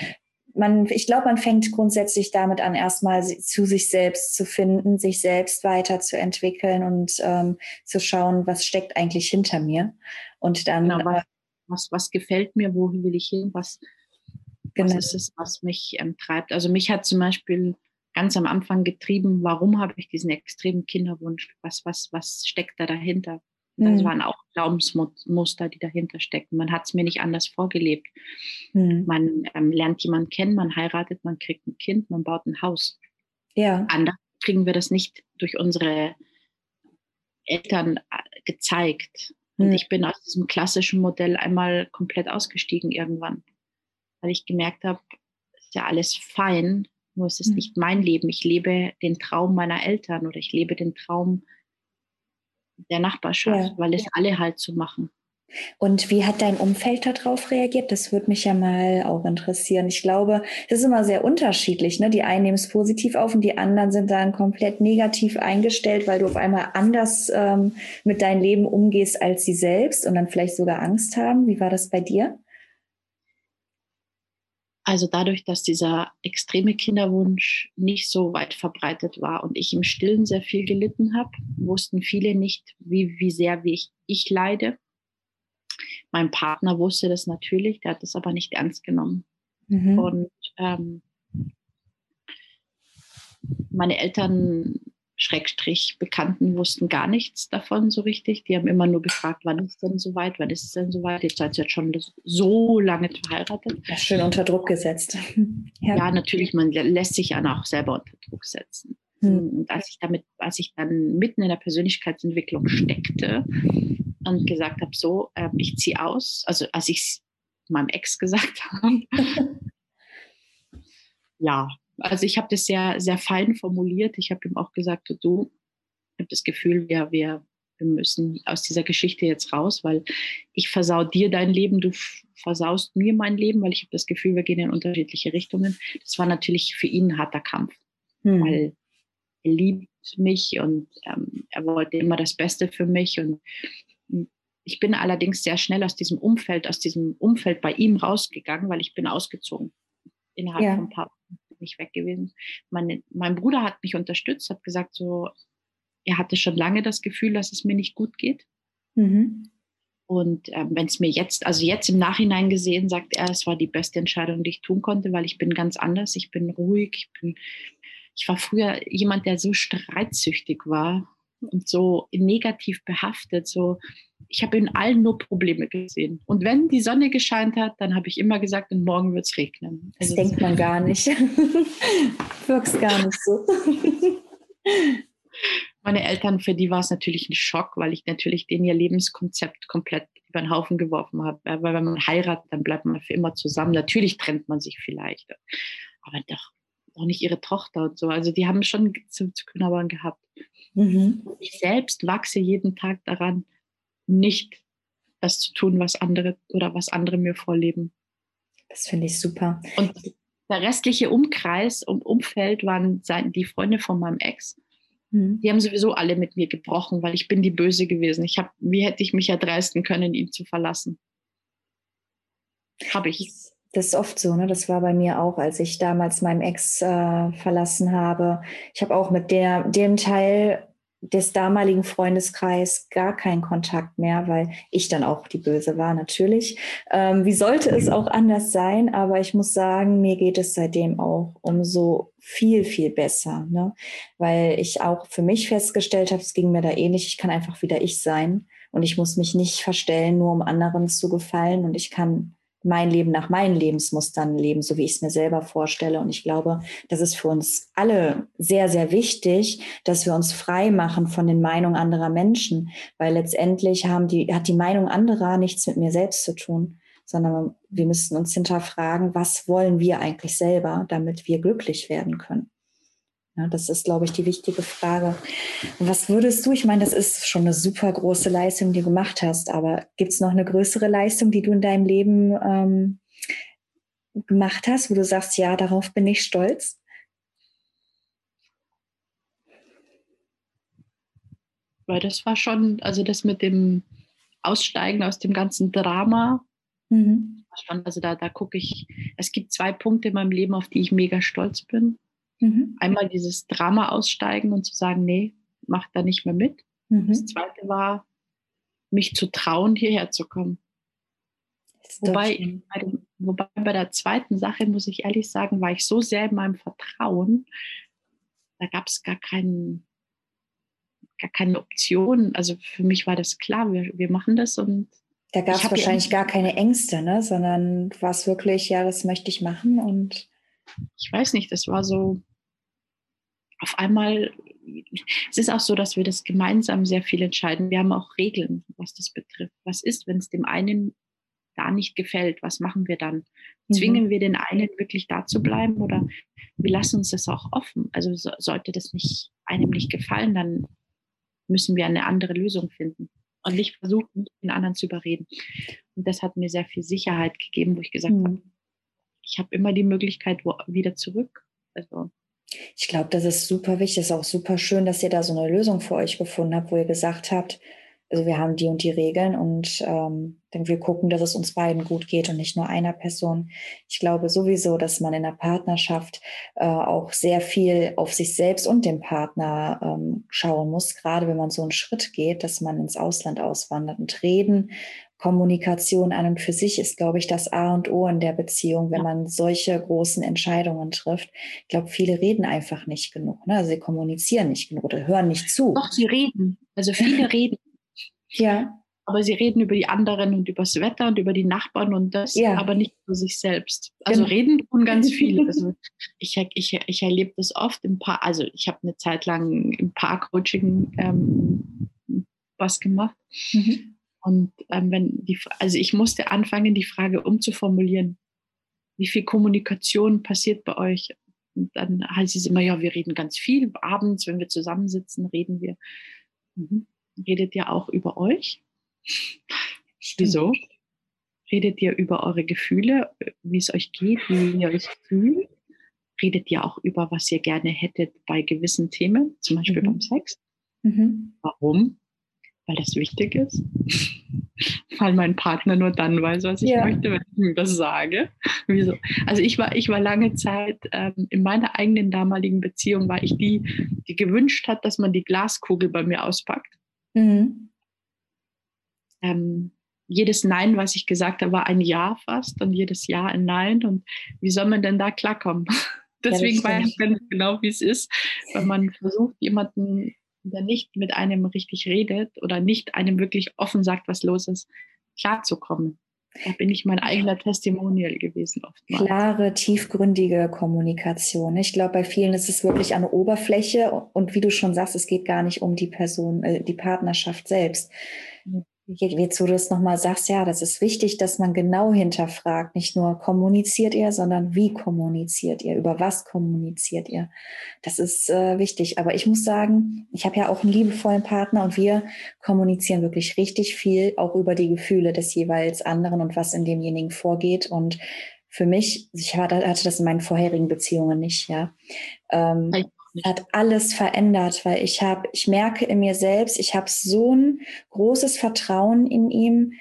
man, ich glaube, man fängt grundsätzlich damit an, erstmal zu sich selbst zu finden, sich selbst weiterzuentwickeln und ähm, zu schauen, was steckt eigentlich hinter mir. Und dann. Genau, was, was, was, gefällt mir, wo will ich hin, was, genau. was ist es, was mich ähm, treibt. Also mich hat zum Beispiel ganz am Anfang getrieben, warum habe ich diesen extremen Kinderwunsch? Was, was, was steckt da dahinter? Das mhm. waren auch Glaubensmuster, die dahinter stecken. Man hat es mir nicht anders vorgelebt. Mhm. Man ähm, lernt jemanden kennen, man heiratet, man kriegt ein Kind, man baut ein Haus. Ja. Anders kriegen wir das nicht durch unsere Eltern äh, gezeigt. Und mhm. ich bin aus diesem klassischen Modell einmal komplett ausgestiegen irgendwann, weil ich gemerkt habe, ist ja alles fein, nur es ist mhm. nicht mein Leben. Ich lebe den Traum meiner Eltern oder ich lebe den Traum der Nachbarschaft, ja. weil es alle halt so machen. Und wie hat dein Umfeld darauf reagiert? Das würde mich ja mal auch interessieren. Ich glaube, das ist immer sehr unterschiedlich. Ne? Die einen nehmen es positiv auf und die anderen sind dann komplett negativ eingestellt, weil du auf einmal anders ähm, mit deinem Leben umgehst als sie selbst und dann vielleicht sogar Angst haben. Wie war das bei dir? Also dadurch, dass dieser extreme Kinderwunsch nicht so weit verbreitet war und ich im Stillen sehr viel gelitten habe, wussten viele nicht, wie, wie sehr wie ich, ich leide. Mein Partner wusste das natürlich, der hat das aber nicht ernst genommen. Mhm. Und ähm, meine Eltern Schrägstrich Bekannten wussten gar nichts davon so richtig. Die haben immer nur gefragt, wann ist es denn soweit, wann ist es denn soweit? Jetzt seid ihr jetzt schon so lange verheiratet. Ja, schön unter Druck gesetzt. ja. ja. natürlich, man lässt sich ja auch selber unter Druck setzen. Hm. Und als ich damit, als ich dann mitten in der Persönlichkeitsentwicklung steckte und gesagt habe, so, äh, ich ziehe aus, also als ich es meinem Ex gesagt habe, ja, also ich habe das sehr, sehr fein formuliert. Ich habe ihm auch gesagt, du, ich habe das Gefühl, wir, wir, wir müssen aus dieser Geschichte jetzt raus, weil ich versau dir dein Leben, du versaust mir mein Leben, weil ich habe das Gefühl, wir gehen in unterschiedliche Richtungen. Das war natürlich für ihn ein harter Kampf, hm. weil er liebt mich und ähm, er wollte immer das Beste für mich und ich bin allerdings sehr schnell aus diesem Umfeld, aus diesem Umfeld bei ihm rausgegangen, weil ich bin ausgezogen innerhalb ja. von ein paar nicht weg gewesen. Meine, mein Bruder hat mich unterstützt, hat gesagt, so, er hatte schon lange das Gefühl, dass es mir nicht gut geht. Mhm. Und ähm, wenn es mir jetzt, also jetzt im Nachhinein gesehen, sagt er, es war die beste Entscheidung, die ich tun konnte, weil ich bin ganz anders, ich bin ruhig, ich bin, ich war früher jemand, der so streitsüchtig war und so negativ behaftet. So, ich habe in allen nur Probleme gesehen. Und wenn die Sonne gescheint hat, dann habe ich immer gesagt, und morgen wird es regnen. Das also denkt man gar nicht. Wirkst gar nicht so. Meine Eltern, für die war es natürlich ein Schock, weil ich natürlich denen ihr Lebenskonzept komplett über den Haufen geworfen habe. Weil wenn man heiratet, dann bleibt man für immer zusammen. Natürlich trennt man sich vielleicht, aber doch, doch nicht ihre Tochter und so. Also die haben schon zu, zu knabbern gehabt. Mhm. Ich selbst wachse jeden Tag daran, nicht das zu tun, was andere oder was andere mir vorleben. Das finde ich super. Und der restliche Umkreis und Umfeld waren die Freunde von meinem Ex. Mhm. Die haben sowieso alle mit mir gebrochen, weil ich bin die Böse gewesen. Ich habe, wie hätte ich mich erdreisten können, ihn zu verlassen? Habe ich. Das ist oft so, ne? Das war bei mir auch, als ich damals meinem Ex äh, verlassen habe. Ich habe auch mit der, dem Teil des damaligen Freundeskreis gar keinen Kontakt mehr, weil ich dann auch die Böse war, natürlich. Ähm, wie sollte es auch anders sein? Aber ich muss sagen, mir geht es seitdem auch umso viel, viel besser, ne? weil ich auch für mich festgestellt habe, es ging mir da ähnlich, ich kann einfach wieder ich sein und ich muss mich nicht verstellen, nur um anderen zu gefallen und ich kann mein Leben nach meinen Lebensmustern leben, so wie ich es mir selber vorstelle. Und ich glaube, das ist für uns alle sehr, sehr wichtig, dass wir uns frei machen von den Meinungen anderer Menschen, weil letztendlich haben die, hat die Meinung anderer nichts mit mir selbst zu tun, sondern wir müssen uns hinterfragen, was wollen wir eigentlich selber, damit wir glücklich werden können. Ja, das ist, glaube ich, die wichtige Frage. Was würdest du, ich meine, das ist schon eine super große Leistung, die du gemacht hast, aber gibt es noch eine größere Leistung, die du in deinem Leben ähm, gemacht hast, wo du sagst, ja, darauf bin ich stolz? Weil das war schon, also das mit dem Aussteigen aus dem ganzen Drama, mhm. Also da, da gucke ich, es gibt zwei Punkte in meinem Leben, auf die ich mega stolz bin. Mhm. Einmal dieses Drama aussteigen und zu sagen, nee, mach da nicht mehr mit. Mhm. Das zweite war, mich zu trauen, hierher zu kommen. Wobei, bei dem, wobei bei der zweiten Sache, muss ich ehrlich sagen, war ich so sehr in meinem Vertrauen, da gab es gar keinen, gar keine Option. Also für mich war das klar, wir, wir machen das und da gab es wahrscheinlich gar keine Ängste, ne? sondern war es wirklich, ja, das möchte ich machen und ich weiß nicht, das war so auf einmal, es ist auch so, dass wir das gemeinsam sehr viel entscheiden. Wir haben auch Regeln, was das betrifft. Was ist, wenn es dem einen da nicht gefällt? Was machen wir dann? Mhm. Zwingen mhm. wir den einen wirklich da zu bleiben oder wir lassen uns das auch offen? Also so, sollte das nicht einem nicht gefallen, dann müssen wir eine andere Lösung finden und nicht versuchen, den anderen zu überreden. Und das hat mir sehr viel Sicherheit gegeben, wo ich gesagt mhm. habe, ich habe immer die Möglichkeit, wo, wieder zurück. Also ich glaube, das ist super wichtig. Es ist auch super schön, dass ihr da so eine Lösung für euch gefunden habt, wo ihr gesagt habt, also wir haben die und die Regeln und ähm, dann wir gucken, dass es uns beiden gut geht und nicht nur einer Person. Ich glaube sowieso, dass man in der Partnerschaft äh, auch sehr viel auf sich selbst und den Partner ähm, schauen muss, gerade wenn man so einen Schritt geht, dass man ins Ausland auswandert und reden. Kommunikation an und für sich ist, glaube ich, das A und O in der Beziehung, wenn man solche großen Entscheidungen trifft. Ich glaube, viele reden einfach nicht genug. Ne? Also sie kommunizieren nicht genug oder hören nicht zu. Doch, sie reden. Also viele reden. Ja. Aber sie reden über die anderen und über das Wetter und über die Nachbarn und das, ja. aber nicht über sich selbst. Also genau. reden tun ganz viele. Also ich, ich, ich erlebe das oft im Paar, also ich habe eine Zeit lang im Paarcoaching ähm, was gemacht. Mhm. Und ähm, wenn die, also ich musste anfangen, die Frage umzuformulieren. Wie viel Kommunikation passiert bei euch? Und dann heißt es immer, ja, wir reden ganz viel. Abends, wenn wir zusammensitzen, reden wir. Mhm redet ihr auch über euch? Wieso? Redet ihr über eure Gefühle, wie es euch geht, wie ihr euch fühlt? Redet ihr auch über, was ihr gerne hättet bei gewissen Themen, zum Beispiel mhm. beim Sex? Mhm. Warum? Weil das wichtig ist. Weil mein Partner nur dann weiß, was ich ja. möchte, wenn ich ihm das sage. Wieso? Also ich war, ich war lange Zeit ähm, in meiner eigenen damaligen Beziehung war ich die, die gewünscht hat, dass man die Glaskugel bei mir auspackt Mhm. Ähm, jedes Nein, was ich gesagt habe, war ein Ja fast und jedes Ja ein Nein. Und wie soll man denn da klarkommen? Deswegen ja, weiß ich ganz genau, wie es ist, wenn man versucht, jemanden, der nicht mit einem richtig redet oder nicht einem wirklich offen sagt, was los ist, klarzukommen. Da bin ich mein eigener Testimonial gewesen oftmals. Klare, tiefgründige Kommunikation. Ich glaube, bei vielen ist es wirklich an der Oberfläche und wie du schon sagst, es geht gar nicht um die Person, äh, die Partnerschaft selbst. Jetzt du es nochmal sagst, ja, das ist wichtig, dass man genau hinterfragt, nicht nur kommuniziert ihr, sondern wie kommuniziert ihr, über was kommuniziert ihr. Das ist äh, wichtig. Aber ich muss sagen, ich habe ja auch einen liebevollen Partner und wir kommunizieren wirklich richtig viel, auch über die Gefühle des jeweils anderen und was in demjenigen vorgeht. Und für mich, ich hatte das in meinen vorherigen Beziehungen nicht, ja. Ähm, hat alles verändert, weil ich habe, ich merke in mir selbst, ich habe so ein großes Vertrauen in ihm.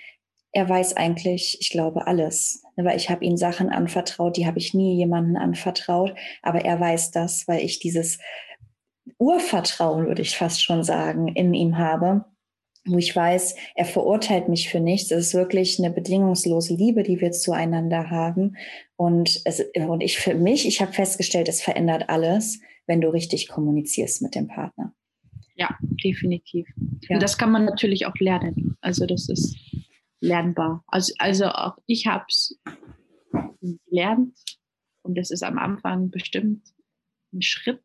Er weiß eigentlich, ich glaube, alles. Weil ich habe ihm Sachen anvertraut, die habe ich nie jemanden anvertraut. Aber er weiß das, weil ich dieses Urvertrauen, würde ich fast schon sagen, in ihm habe wo ich weiß, er verurteilt mich für nichts. Es ist wirklich eine bedingungslose Liebe, die wir zueinander haben. Und, es, und ich für mich, ich habe festgestellt, es verändert alles wenn du richtig kommunizierst mit dem Partner. Ja, definitiv. Ja. Und das kann man natürlich auch lernen. Also das ist lernbar. Also, also auch ich habe es gelernt und das ist am Anfang bestimmt ein Schritt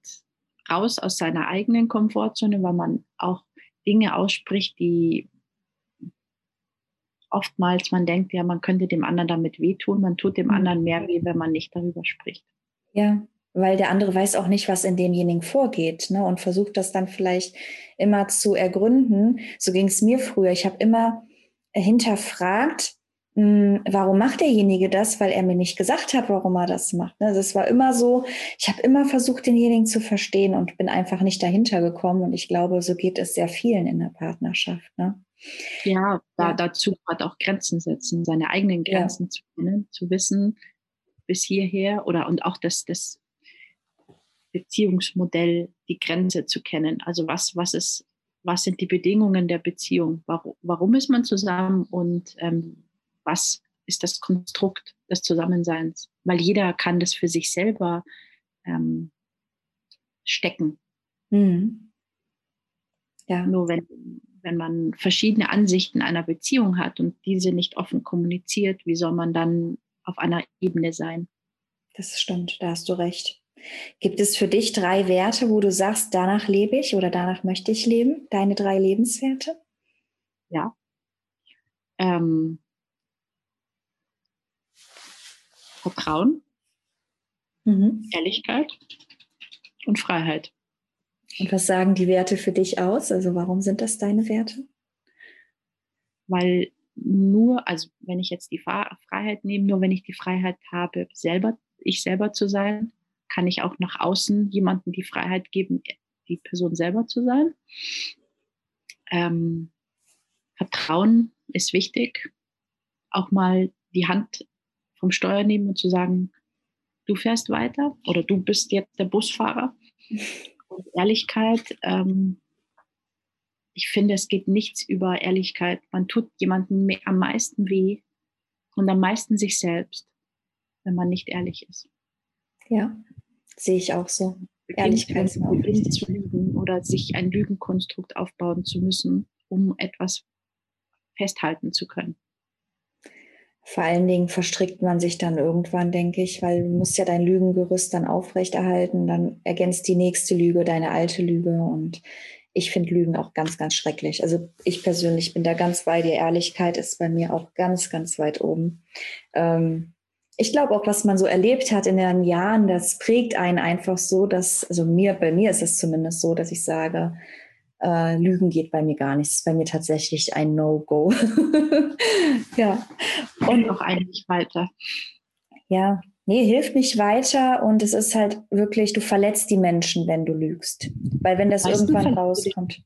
raus aus seiner eigenen Komfortzone, weil man auch Dinge ausspricht, die oftmals man denkt, ja, man könnte dem anderen damit wehtun. Man tut dem mhm. anderen mehr weh, wenn man nicht darüber spricht. Ja, weil der andere weiß auch nicht, was in demjenigen vorgeht ne? und versucht das dann vielleicht immer zu ergründen. So ging es mir früher. Ich habe immer hinterfragt, mh, hm, warum macht derjenige das, weil er mir nicht gesagt hat, warum er das macht. Ne? Also es war immer so, ich habe immer versucht, denjenigen zu verstehen und bin einfach nicht dahinter gekommen. Und ich glaube, so geht es sehr vielen in der Partnerschaft. Ne? Ja, da, dazu hat auch Grenzen setzen, seine eigenen Grenzen ja. zu kennen, zu wissen, bis hierher oder und auch das, das Beziehungsmodell, die Grenze zu kennen. Also was, was ist, was sind die Bedingungen der Beziehung? Warum, warum ist man zusammen und ähm, was ist das Konstrukt des Zusammenseins? Weil jeder kann das für sich selber ähm, stecken. Mhm. Ja. Nur wenn, wenn man verschiedene Ansichten einer Beziehung hat und diese nicht offen kommuniziert, wie soll man dann auf einer Ebene sein? Das stimmt, da hast du recht. Gibt es für dich drei Werte, wo du sagst, danach lebe ich oder danach möchte ich leben? Deine drei Lebenswerte? Ja. Ähm, Vertrauen, mhm. Ehrlichkeit und Freiheit. Und was sagen die Werte für dich aus? Also warum sind das deine Werte? Weil nur, also wenn ich jetzt die Freiheit nehme, nur wenn ich die Freiheit habe, selber, ich selber zu sein, kann ich auch nach außen jemandem die Freiheit geben, die Person selber zu sein. Ähm, Vertrauen ist wichtig. Auch mal die Hand vom Steuer nehmen und zu sagen, du fährst weiter oder du bist jetzt der Busfahrer. Und Ehrlichkeit, ähm, ich finde, es geht nichts über Ehrlichkeit. Man tut jemandem am meisten weh und am meisten sich selbst, wenn man nicht ehrlich ist. Ja, sehe ich auch so. Ehrlichkeit ist auch wichtig. zu lügen oder sich ein Lügenkonstrukt aufbauen zu müssen, um etwas festhalten zu können. Vor allen Dingen verstrickt man sich dann irgendwann, denke ich, weil du musst ja dein Lügengerüst dann aufrechterhalten, dann ergänzt die nächste Lüge deine alte Lüge und ich finde Lügen auch ganz, ganz schrecklich. Also ich persönlich bin da ganz bei dir. Ehrlichkeit ist bei mir auch ganz, ganz weit oben. Ähm, ich glaube auch, was man so erlebt hat in den Jahren, das prägt einen einfach so, dass, also mir, bei mir ist es zumindest so, dass ich sage, äh, Lügen geht bei mir gar nicht. Das ist bei mir tatsächlich ein No-Go. ja. Und auch eigentlich weiter. Ja, nee, hilft nicht weiter und es ist halt wirklich, du verletzt die Menschen, wenn du lügst. Weil wenn das weißt irgendwann rauskommt.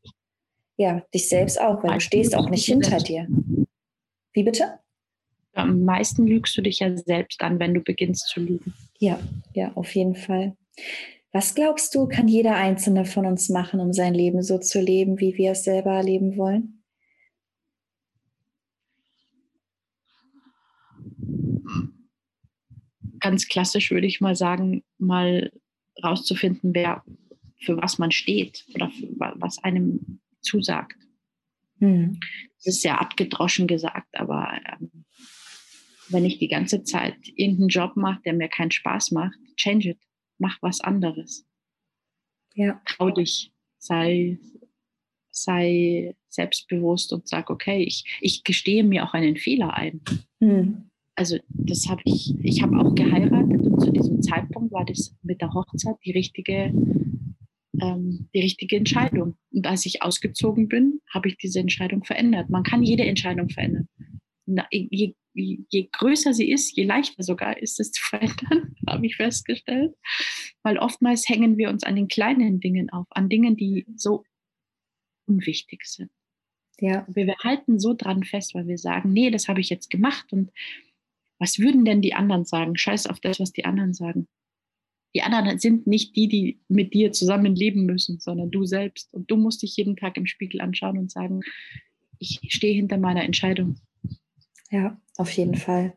Ja, dich selbst auch, weil du stehst auch nicht hinter dir. Wie bitte? Am meisten lügst du dich ja selbst an, wenn du beginnst zu lügen. Ja, ja, auf jeden Fall. Was glaubst du, kann jeder Einzelne von uns machen, um sein Leben so zu leben, wie wir es selber leben wollen? Ganz klassisch würde ich mal sagen, mal rauszufinden, wer für was man steht oder was einem zusagt. Hm. Das ist sehr abgedroschen gesagt, aber ähm, wenn ich die ganze Zeit irgendeinen Job mache, der mir keinen Spaß macht, change it mach was anderes. Ja. Trau dich, sei, sei selbstbewusst und sag, okay, ich, ich gestehe mir auch einen Fehler ein. Mhm. Also das habe ich, ich habe auch geheiratet und zu diesem Zeitpunkt war das mit der Hochzeit die richtige, ähm, die richtige Entscheidung. Und als ich ausgezogen bin, habe ich diese Entscheidung verändert. Man kann jede Entscheidung verändern. Je, je größer sie ist, je leichter sogar ist es zu verändern, habe ich festgestellt. Weil oftmals hängen wir uns an den kleinen Dingen auf, an Dingen, die so unwichtig sind. Ja. Wir, wir halten so dran fest, weil wir sagen, nee, das habe ich jetzt gemacht und was würden denn die anderen sagen? Scheiß auf das, was die anderen sagen. Die anderen sind nicht die, die mit dir zusammen leben müssen, sondern du selbst. Und du musst dich jeden Tag im Spiegel anschauen und sagen, ich stehe hinter meiner Entscheidung. Ja, auf jeden Fall.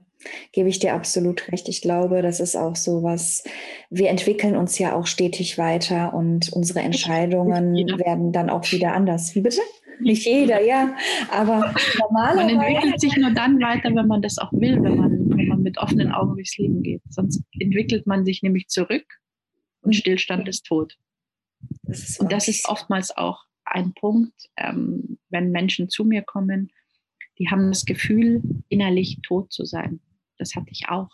Gebe ich dir absolut recht. Ich glaube, das ist auch so was. Wir entwickeln uns ja auch stetig weiter und unsere Entscheidungen werden dann auch wieder anders. Wie bitte? Nicht jeder, ja. Aber normalerweise. Man entwickelt sich nur dann weiter, wenn man das auch will, wenn man, wenn man mit offenen Augen durchs Leben geht. Sonst entwickelt man sich nämlich zurück und mhm. Stillstand ist tot. Das ist und das ist oftmals auch ein Punkt, ähm, wenn Menschen zu mir kommen die haben das Gefühl, innerlich tot zu sein. Das hatte ich auch.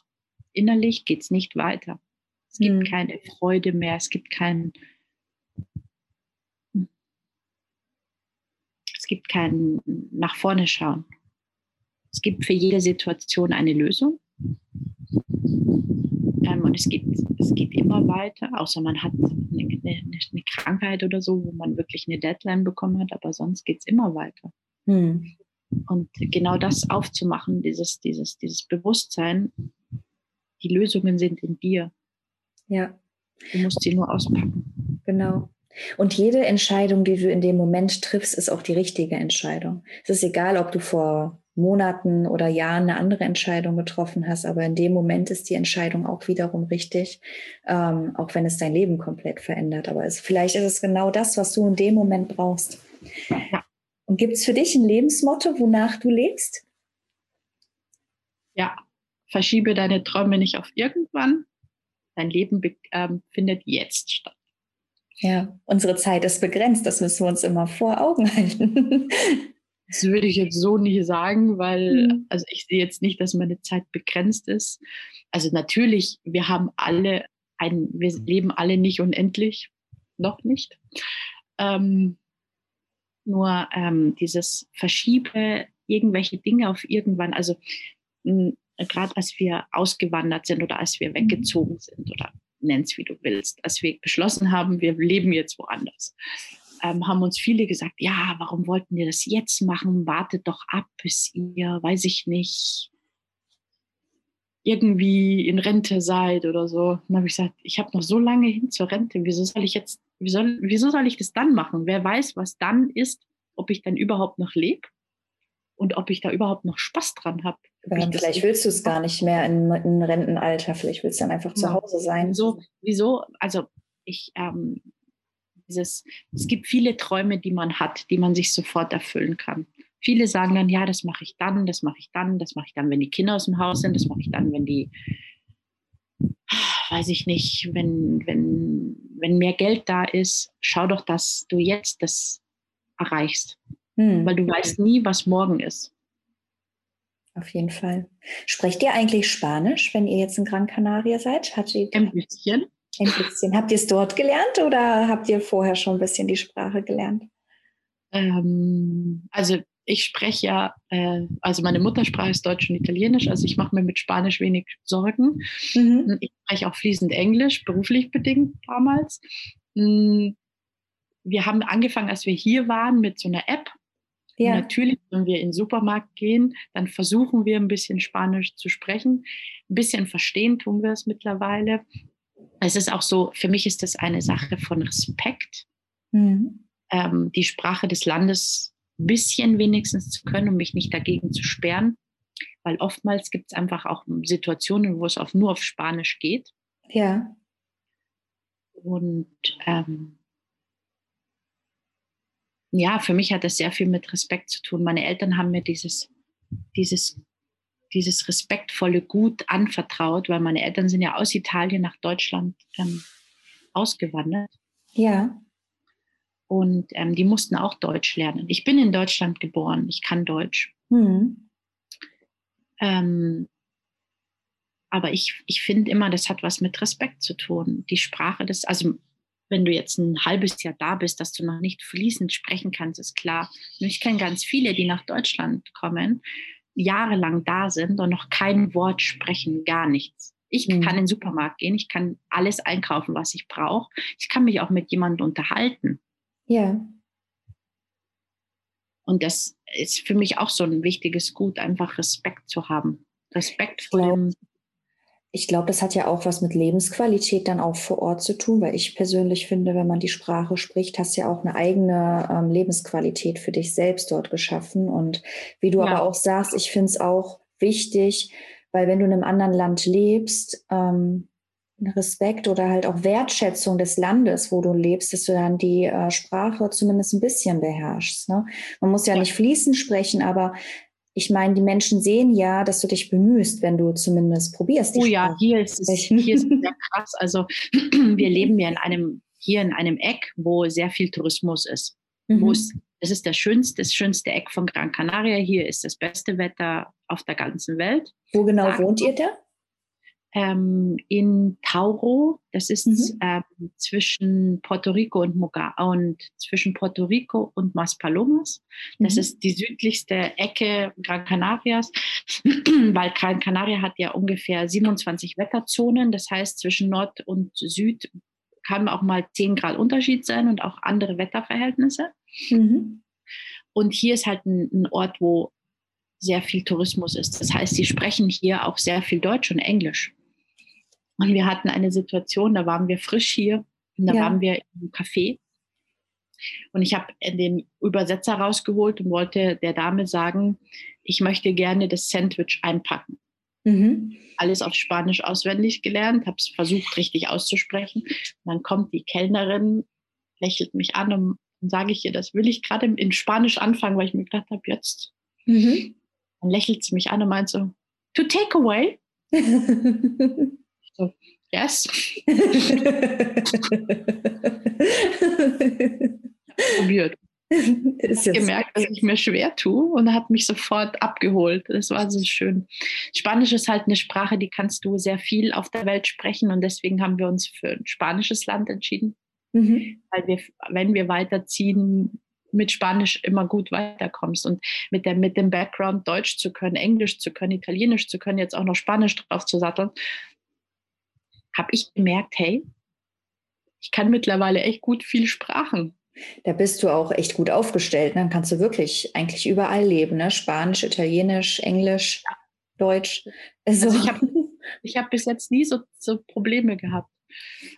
Innerlich geht es nicht weiter. Es gibt mhm. keine Freude mehr, es gibt kein, es gibt kein nach vorne schauen. Es gibt für jede Situation eine Lösung. Ähm, und es geht, es geht immer weiter, außer man hat eine, eine, eine, Krankheit oder so, wo man wirklich eine Deadline bekommen hat, aber sonst geht es immer weiter. Hm. Und genau das aufzumachen, dieses, dieses, dieses Bewusstsein, die Lösungen sind in dir. Ja. Du musst sie nur auspacken. Genau. Und jede Entscheidung, die du in dem Moment triffst, ist auch die richtige Entscheidung. Es ist egal, ob du vor Monaten oder Jahren eine andere Entscheidung getroffen hast, aber in dem Moment ist die Entscheidung auch wiederum richtig, ähm, auch wenn es dein Leben komplett verändert. Aber es, vielleicht ist es genau das, was du in dem Moment brauchst. Ja. Und gibt es für dich ein Lebensmotto, wonach du lebst? Ja, verschiebe deine Träume nicht auf irgendwann. Dein Leben ähm, findet jetzt statt. Ja, unsere Zeit ist begrenzt, das müssen wir uns immer vor Augen halten. Das würde ich jetzt so nicht sagen, weil mhm. also ich sehe jetzt nicht, dass meine Zeit begrenzt ist. Also natürlich, wir haben alle ein, wir leben alle nicht unendlich, noch nicht. Ähm, nur ähm, dieses Verschiebe irgendwelche Dinge auf irgendwann, also gerade als wir ausgewandert sind oder als wir mhm. weggezogen sind oder nenn's wie du willst, als wir beschlossen haben, wir leben jetzt woanders ähm, haben uns viele gesagt, ja, warum wollten ihr das jetzt machen? Wartet doch ab, bis ihr, weiß ich nicht, irgendwie in Rente seid oder so. Dann habe ich gesagt, ich habe noch so lange hin zur Rente. Wieso soll ich jetzt, wie soll, wieso soll ich das dann machen? Wer weiß, was dann ist, ob ich dann überhaupt noch lebe und ob ich da überhaupt noch Spaß dran habe. Ja, vielleicht willst du es gar nicht mehr in, in Rentenalter. Vielleicht willst du dann einfach zu Hause sein. So, wieso? Also ich ähm, dieses, es gibt viele Träume, die man hat, die man sich sofort erfüllen kann. Viele sagen dann, ja, das mache ich dann, das mache ich dann, das mache ich dann, wenn die Kinder aus dem Haus sind, das mache ich dann, wenn die, weiß ich nicht, wenn, wenn, wenn mehr Geld da ist, schau doch, dass du jetzt das erreichst. Hm. Weil du weißt nie, was morgen ist. Auf jeden Fall. Sprecht ihr eigentlich Spanisch, wenn ihr jetzt in Gran Canaria seid? Hat Ein bisschen. Ein bisschen. Habt ihr es dort gelernt oder habt ihr vorher schon ein bisschen die Sprache gelernt? Ähm, also ich spreche ja, äh, also meine Muttersprache ist Deutsch und Italienisch, also ich mache mir mit Spanisch wenig Sorgen. Mhm. Ich spreche auch fließend Englisch, beruflich bedingt damals. Hm, wir haben angefangen, als wir hier waren, mit so einer App. Ja. Natürlich, wenn wir in den Supermarkt gehen, dann versuchen wir ein bisschen Spanisch zu sprechen. Ein bisschen verstehen tun wir es mittlerweile es ist auch so, für mich ist das eine Sache von Respekt, mhm. ähm, die Sprache des Landes bisschen wenigstens zu können, um mich nicht dagegen zu sperren. Weil oftmals gibt es einfach auch Situationen, wo es auf, nur auf Spanisch geht. Ja. Und ähm, ja, für mich hat das sehr viel mit Respekt zu tun. Meine Eltern haben mir dieses, dieses dieses respektvolle Gut anvertraut, weil meine Eltern sind ja aus Italien nach Deutschland ähm, ausgewandert. Ja. Und ähm, die mussten auch Deutsch lernen. Ich bin in Deutschland geboren, ich kann Deutsch. Mhm. Ähm, aber ich, ich finde immer, das hat was mit Respekt zu tun. Die Sprache des, also wenn du jetzt ein halbes Jahr da bist, dass du noch nicht fließend sprechen kannst, ist klar. Ich kenne ganz viele, die nach Deutschland kommen jahrelang da sind und noch kein Wort sprechen, gar nichts. Ich mhm. kann in den Supermarkt gehen, ich kann alles einkaufen, was ich brauche. Ich kann mich auch mit jemandem unterhalten. Ja. Und das ist für mich auch so ein wichtiges Gut, einfach Respekt zu haben. Respekt vor dem ich glaube, das hat ja auch was mit Lebensqualität dann auch vor Ort zu tun, weil ich persönlich finde, wenn man die Sprache spricht, hast du ja auch eine eigene ähm, Lebensqualität für dich selbst dort geschaffen. Und wie du ja. aber auch sagst, ich finde es auch wichtig, weil wenn du in einem anderen Land lebst, ähm, Respekt oder halt auch Wertschätzung des Landes, wo du lebst, dass du dann die äh, Sprache zumindest ein bisschen beherrschst. Ne? Man muss ja, ja, nicht fließend sprechen, aber ich meine, die Menschen sehen ja, dass du dich bemühst, wenn du zumindest probierst. oh ja, hier ist es hier ist sehr krass. Also wir leben ja in einem, hier in einem Eck, wo sehr viel Tourismus ist. Mhm. Wo es, das ist das schönste, das schönste Eck von Gran Canaria. Hier ist das beste Wetter auf der ganzen Welt. Wo genau Sagen. wohnt ihr da? Ähm, in Tauro. Das ist mhm. ähm, zwischen Puerto Rico und Moga und zwischen Puerto Rico und Maspalomas. Das mhm. ist die südlichste Ecke Gran Canarias, weil Gran Canaria hat ja ungefähr 27 Wetterzonen. Das heißt, zwischen Nord und Süd kann auch mal 10 Grad Unterschied sein und auch andere Wetterverhältnisse. Mhm. Und hier ist halt ein, ein Ort, wo sehr viel Tourismus ist. Das heißt, sie sprechen hier auch sehr viel Deutsch und Englisch. Und wir hatten eine Situation, da waren wir frisch hier und da ja. waren wir im Café. Und ich habe den Übersetzer rausgeholt und wollte der Dame sagen, ich möchte gerne das Sandwich einpacken. Mhm. Alles auf Spanisch auswendig gelernt, habe es versucht richtig auszusprechen. Und dann kommt die Kellnerin, lächelt mich an und dann sage ich ihr, das will ich gerade in Spanisch anfangen, weil ich mir gedacht habe, jetzt. Mhm. Dann lächelt sie mich an und meint so, to take away? so, yes. probiert. Ist jetzt gemerkt, dass ich mir schwer tue und hat mich sofort abgeholt. Das war so schön. Spanisch ist halt eine Sprache, die kannst du sehr viel auf der Welt sprechen und deswegen haben wir uns für ein spanisches Land entschieden, mhm. weil wir, wenn wir weiterziehen, mit Spanisch immer gut weiterkommst und mit, der, mit dem Background Deutsch zu können, Englisch zu können, Italienisch zu können, jetzt auch noch Spanisch drauf zu satteln, habe ich gemerkt, hey, ich kann mittlerweile echt gut viel Sprachen. Da bist du auch echt gut aufgestellt. Ne? Dann kannst du wirklich eigentlich überall leben. Ne? Spanisch, Italienisch, Englisch, Deutsch. Also, also ich habe ich hab bis jetzt nie so, so Probleme gehabt.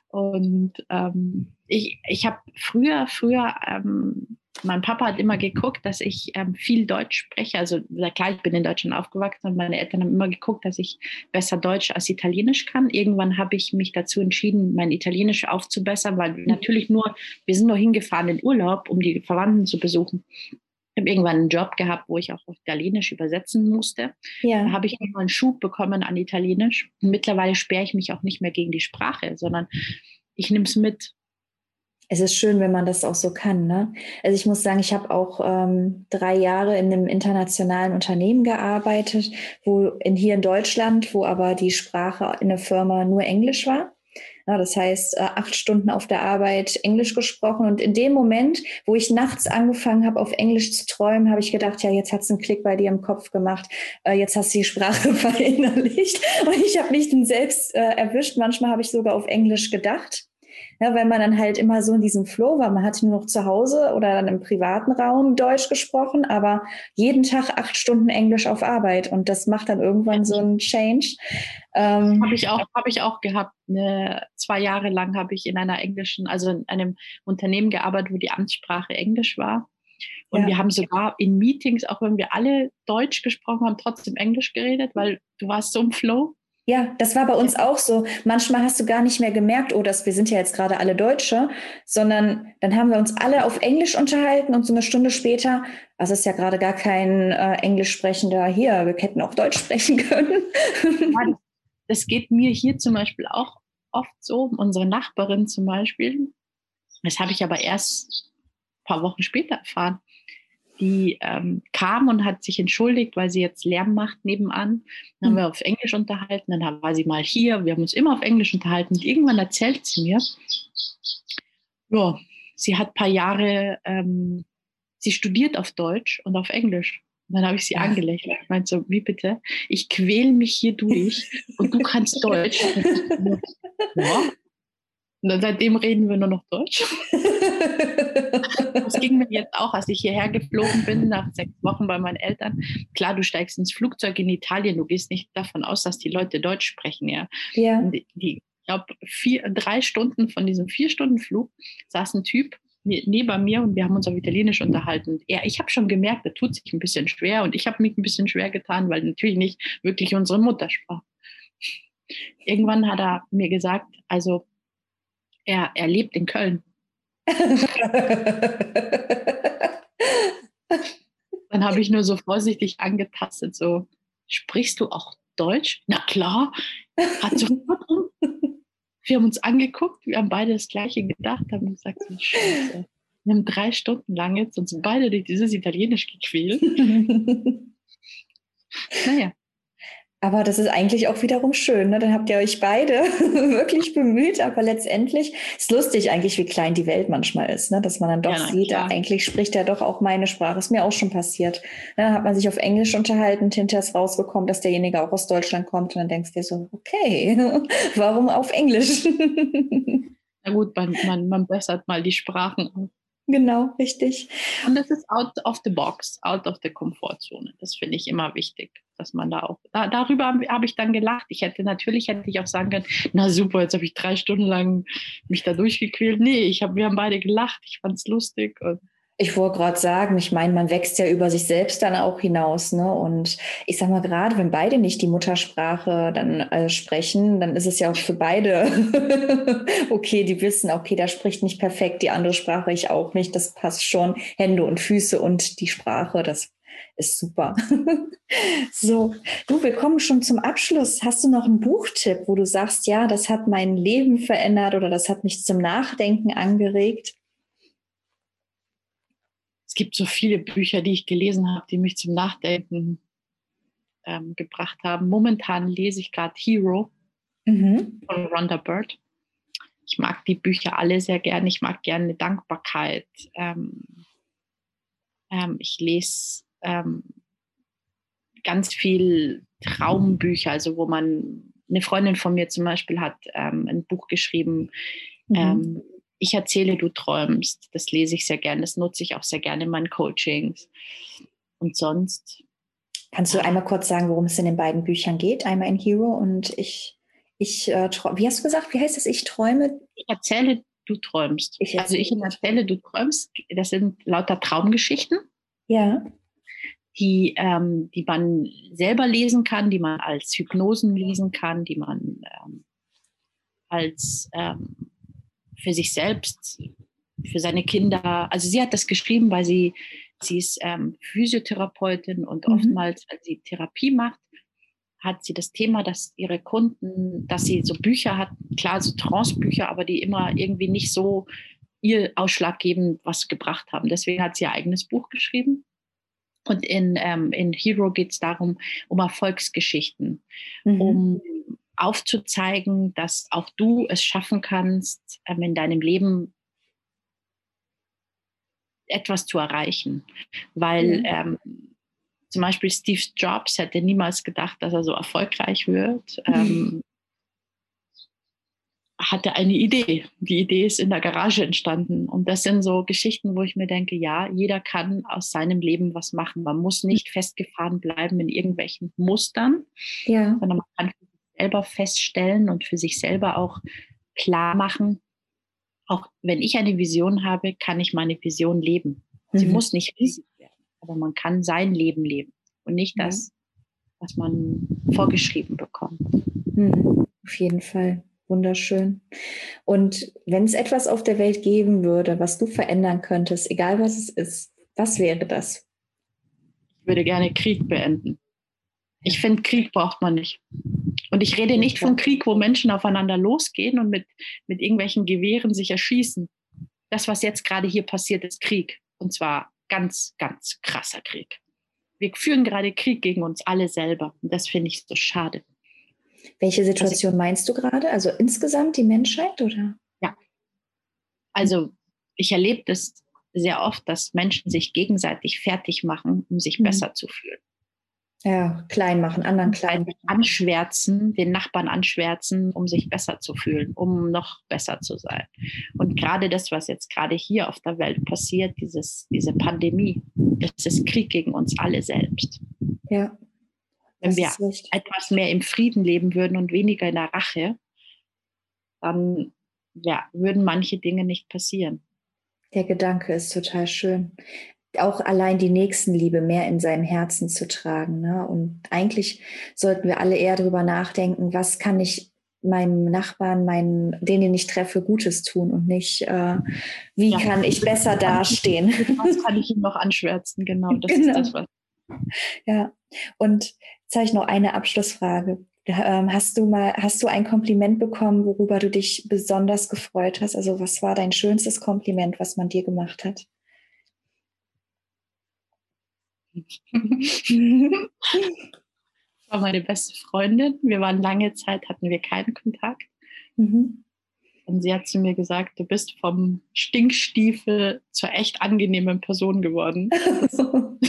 Und ähm, ich, ich habe früher, früher ähm, mein Papa hat immer geguckt, dass ich ähm, viel Deutsch spreche. Also klar, ich bin in Deutschland aufgewachsen und meine Eltern haben immer geguckt, dass ich besser Deutsch als Italienisch kann. Irgendwann habe ich mich dazu entschieden, mein Italienisch aufzubessern, weil mhm. natürlich nur, wir sind nur hingefahren in Urlaub, um die Verwandten zu besuchen. Ich habe irgendwann einen Job gehabt, wo ich auch auf Italienisch übersetzen musste. Ja. Da habe ich immer einen Schub bekommen an Italienisch. Und mittlerweile sperre ich mich auch nicht mehr gegen die Sprache, sondern ich nehme es mit es ist schön, wenn man das auch so kann. Ne? Also ich muss sagen, ich habe auch ähm, drei Jahre in einem internationalen Unternehmen gearbeitet, wo in, hier in Deutschland, wo aber die Sprache in der Firma nur Englisch war. Ja, das heißt, äh, acht Stunden auf der Arbeit Englisch gesprochen. Und in dem Moment, wo ich nachts angefangen habe, auf Englisch zu träumen, habe ich gedacht, ja, jetzt hat es einen Klick bei dir im Kopf gemacht. Äh, jetzt hast du die Sprache verinnerlicht. Und ich habe mich dann selbst äh, erwischt. Manchmal habe ich sogar auf Englisch gedacht ja, weil man dann halt immer so in diesem Flow war. Man hat nur noch zu Hause oder dann im privaten Raum Deutsch gesprochen, aber jeden Tag acht Stunden Englisch auf Arbeit. Und das macht dann irgendwann so einen Change. Ähm, habe ich auch, habe ich auch gehabt. Ne, zwei Jahre lang habe ich in einer englischen, also in einem Unternehmen gearbeitet, wo die Amtssprache Englisch war. Und ja. wir haben sogar in Meetings, auch wenn wir alle Deutsch gesprochen haben, trotzdem Englisch geredet, weil du warst so im Flow. Ja, das war bei uns auch so. Manchmal hast du gar nicht mehr gemerkt, oh, das, wir sind ja jetzt gerade alle Deutsche, sondern dann haben wir uns alle auf Englisch unterhalten und so eine Stunde später, also ist ja gerade gar kein äh, Englisch sprechender hier, wir hätten auch Deutsch sprechen können. Das geht mir hier zum Beispiel auch oft so, unsere Nachbarin zum Beispiel. Das habe ich aber erst ein paar Wochen später erfahren die ähm, kam und hat sich entschuldigt, weil sie jetzt Lärm macht nebenan. Dann haben mhm. wir auf Englisch unterhalten, dann war sie mal hier, wir haben uns immer auf Englisch unterhalten. Und irgendwann erzählt sie mir, ja, sie hat ein paar Jahre, ähm, sie studiert auf Deutsch und auf Englisch. Und dann habe ich sie ja. angelächelt. Ich meinte so, wie bitte? Ich quäle mich hier durch und du kannst Deutsch. ja, und dann seitdem reden wir nur noch Deutsch. das ging mir jetzt auch, als ich hierher geflogen bin, nach sechs Wochen bei meinen Eltern. Klar, du steigst ins Flugzeug in Italien, du gehst nicht davon aus, dass die Leute Deutsch sprechen, ja. ja. Die, die, ich glaube, drei Stunden von diesem vier Stunden Flug saß ein Typ ne, neben mir und wir haben uns auf Italienisch unterhalten. Er, ich habe schon gemerkt, er tut sich ein bisschen schwer und ich habe mich ein bisschen schwer getan, weil natürlich nicht wirklich unsere Muttersprache. Irgendwann hat er mir gesagt, also er, er lebt in Köln. Dann habe ich nur so vorsichtig angetastet, so, sprichst du auch Deutsch? Na klar, hat sofort um. Wir haben uns angeguckt, wir haben beide das Gleiche gedacht, haben gesagt, so, Scheiße. Wir haben drei Stunden lang jetzt uns beide durch dieses Italienisch gequält. naja. Aber das ist eigentlich auch wiederum schön. Ne? Dann habt ihr euch beide wirklich bemüht, aber letztendlich ist lustig eigentlich, wie klein die Welt manchmal ist, ne? dass man dann doch ja, sieht, klar. eigentlich spricht er doch auch meine Sprache. Ist mir auch schon passiert. Ne? Dann hat man sich auf Englisch unterhalten, hinterher ist rausgekommen, dass derjenige auch aus Deutschland kommt und dann denkst du dir so, okay, warum auf Englisch? Na gut, man, man, man bessert mal die Sprachen auf. Genau, richtig. Und das ist out of the box, out of the Komfortzone. Das finde ich immer wichtig, dass man da auch, da, darüber habe hab ich dann gelacht. Ich hätte, natürlich hätte ich auch sagen können, na super, jetzt habe ich drei Stunden lang mich da durchgequält. Nee, ich hab, wir haben beide gelacht, ich fand es lustig. Und ich wollte gerade sagen, ich meine, man wächst ja über sich selbst dann auch hinaus. Ne? Und ich sage mal, gerade wenn beide nicht die Muttersprache dann äh, sprechen, dann ist es ja auch für beide okay, die wissen, okay, da spricht nicht perfekt die andere Sprache, ich auch nicht. Das passt schon. Hände und Füße und die Sprache, das ist super. so, du, wir kommen schon zum Abschluss. Hast du noch einen Buchtipp, wo du sagst, ja, das hat mein Leben verändert oder das hat mich zum Nachdenken angeregt? Es gibt so viele Bücher, die ich gelesen habe, die mich zum Nachdenken ähm, gebracht haben. Momentan lese ich gerade Hero mhm. von Rhonda Bird. Ich mag die Bücher alle sehr gerne. Ich mag gerne Dankbarkeit. Ähm, ähm, ich lese ähm, ganz viel Traumbücher, also wo man, eine Freundin von mir zum Beispiel hat ähm, ein Buch geschrieben, mhm. Ich erzähle, du träumst. Das lese ich sehr gerne. Das nutze ich auch sehr gerne in meinen Coachings. Und sonst. Kannst du einmal kurz sagen, worum es in den beiden Büchern geht? Einmal in Hero und ich, ich äh, wie hast du gesagt, wie heißt es? Ich träume? Ich erzähle, du träumst. Ich also ich erzähle, du träumst. Das sind lauter Traumgeschichten. Ja. Die, ähm, die man selber lesen kann, die man als Hypnosen lesen kann, die man ähm, als ähm, für sich selbst, für seine Kinder. Also sie hat das geschrieben, weil sie, sie ist ähm, Physiotherapeutin und mhm. oftmals, wenn sie Therapie macht, hat sie das Thema, dass ihre Kunden, dass sie so Bücher hat, klar, so Trance-Bücher, aber die immer irgendwie nicht so ihr ausschlaggebend was gebracht haben. Deswegen hat sie ihr eigenes Buch geschrieben. Und in, ähm, in Hero geht es darum, um Erfolgsgeschichten, mhm. um aufzuzeigen, dass auch du es schaffen kannst, ähm, in deinem Leben etwas zu erreichen. Weil mhm. ähm, zum Beispiel Steve Jobs hätte niemals gedacht, dass er so erfolgreich wird. Mhm. Ähm, hatte eine Idee. Die Idee ist in der Garage entstanden. Und das sind so Geschichten, wo ich mir denke, ja, jeder kann aus seinem Leben was machen. Man muss nicht festgefahren bleiben in irgendwelchen Mustern, ja. sondern man kann selber feststellen und für sich selber auch klar machen, auch wenn ich eine Vision habe, kann ich meine Vision leben. Sie mhm. muss nicht riesig werden, aber man kann sein Leben leben und nicht das, was man vorgeschrieben bekommt. Mhm. Auf jeden Fall. Wunderschön. Und wenn es etwas auf der Welt geben würde, was du verändern könntest, egal was es ist, was wäre das? Ich würde gerne Krieg beenden. Ich finde, Krieg braucht man nicht. Und ich rede nicht von Krieg, wo Menschen aufeinander losgehen und mit, mit irgendwelchen Gewehren sich erschießen. Das, was jetzt gerade hier passiert, ist Krieg. Und zwar ganz, ganz krasser Krieg. Wir führen gerade Krieg gegen uns alle selber. Und das finde ich so schade. Welche Situation meinst du gerade? Also insgesamt die Menschheit oder? Ja. Also ich erlebe das sehr oft, dass Menschen sich gegenseitig fertig machen, um sich mhm. besser zu fühlen. Ja, klein machen, anderen klein machen. Anschwärzen, den Nachbarn anschwärzen, um sich besser zu fühlen, um noch besser zu sein. Und gerade das, was jetzt gerade hier auf der Welt passiert, dieses, diese Pandemie, das ist Krieg gegen uns alle selbst. Ja. Wenn wir etwas mehr im Frieden leben würden und weniger in der Rache, dann ja, würden manche Dinge nicht passieren. Der Gedanke ist total schön auch allein die Nächstenliebe mehr in seinem Herzen zu tragen. Ne? Und eigentlich sollten wir alle eher darüber nachdenken, was kann ich meinem Nachbarn, meinen, den ich treffe, Gutes tun und nicht, äh, wie ja. kann ich besser dastehen. Was kann ich ihm noch anschwärzen? Genau, das genau. ist das, was. Ja, und jetzt habe ich noch eine Abschlussfrage. Ähm, hast du mal, hast du ein Kompliment bekommen, worüber du dich besonders gefreut hast? Also was war dein schönstes Kompliment, was man dir gemacht hat? War meine beste Freundin. Wir waren lange Zeit, hatten wir keinen Kontakt. Mhm. Und sie hat zu mir gesagt, du bist vom Stinkstiefel zur echt angenehmen Person geworden.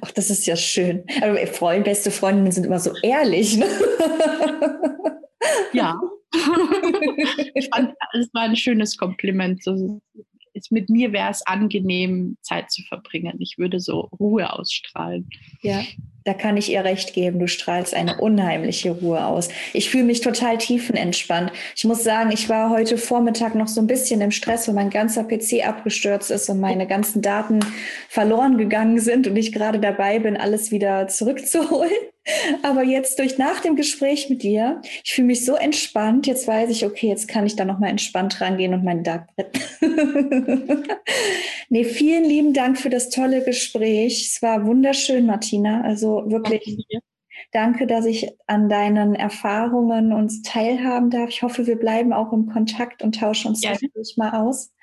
Ach, das ist ja schön. Aber Freund, beste Freundinnen sind immer so ehrlich. Ne? Ja. ich fand, es war ein schönes Kompliment. So, es, mit mir wäre es angenehm, Zeit zu verbringen. Ich würde so Ruhe ausstrahlen. Ja, da kann ich ihr recht geben. Du strahlst eine unheimliche Ruhe aus. Ich fühle mich total tiefenentspannt. Ich muss sagen, ich war heute Vormittag noch so ein bisschen im Stress, weil mein ganzer PC abgestürzt ist und meine ganzen Daten verloren gegangen sind und ich gerade dabei bin, alles wieder zurückzuholen. Aber jetzt durch nach dem Gespräch mit dir, ich fühle mich so entspannt. Jetzt weiß ich, okay, jetzt kann ich da nochmal entspannt rangehen und meinen Tag retten. nee, vielen lieben Dank für das tolle Gespräch. Es war wunderschön, Martina. Also wirklich. Danke, dass ich an deinen Erfahrungen uns teilhaben darf. Ich hoffe, wir bleiben auch im Kontakt und tauschen uns ja. mal aus.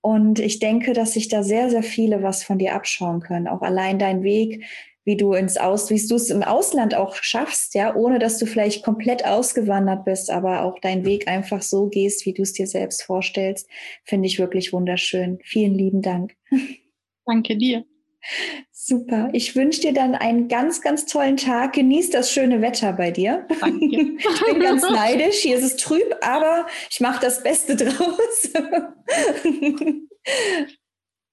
Und ich denke, dass sich da sehr, sehr viele was von dir abschauen können. Auch allein dein Weg, wie du ins Aus, wie du es im Ausland auch schaffst, ja, ohne dass du vielleicht komplett ausgewandert bist, aber auch deinen Weg einfach so gehst, wie du es dir selbst vorstellst, finde ich wirklich wunderschön. Vielen lieben Dank. Danke dir. Super. Ich wünsche dir dann einen ganz, ganz tollen Tag. Genieß das schöne Wetter bei dir. Danke. Ich bin ganz neidisch. Hier ist es trüb, aber ich mache das Beste draus.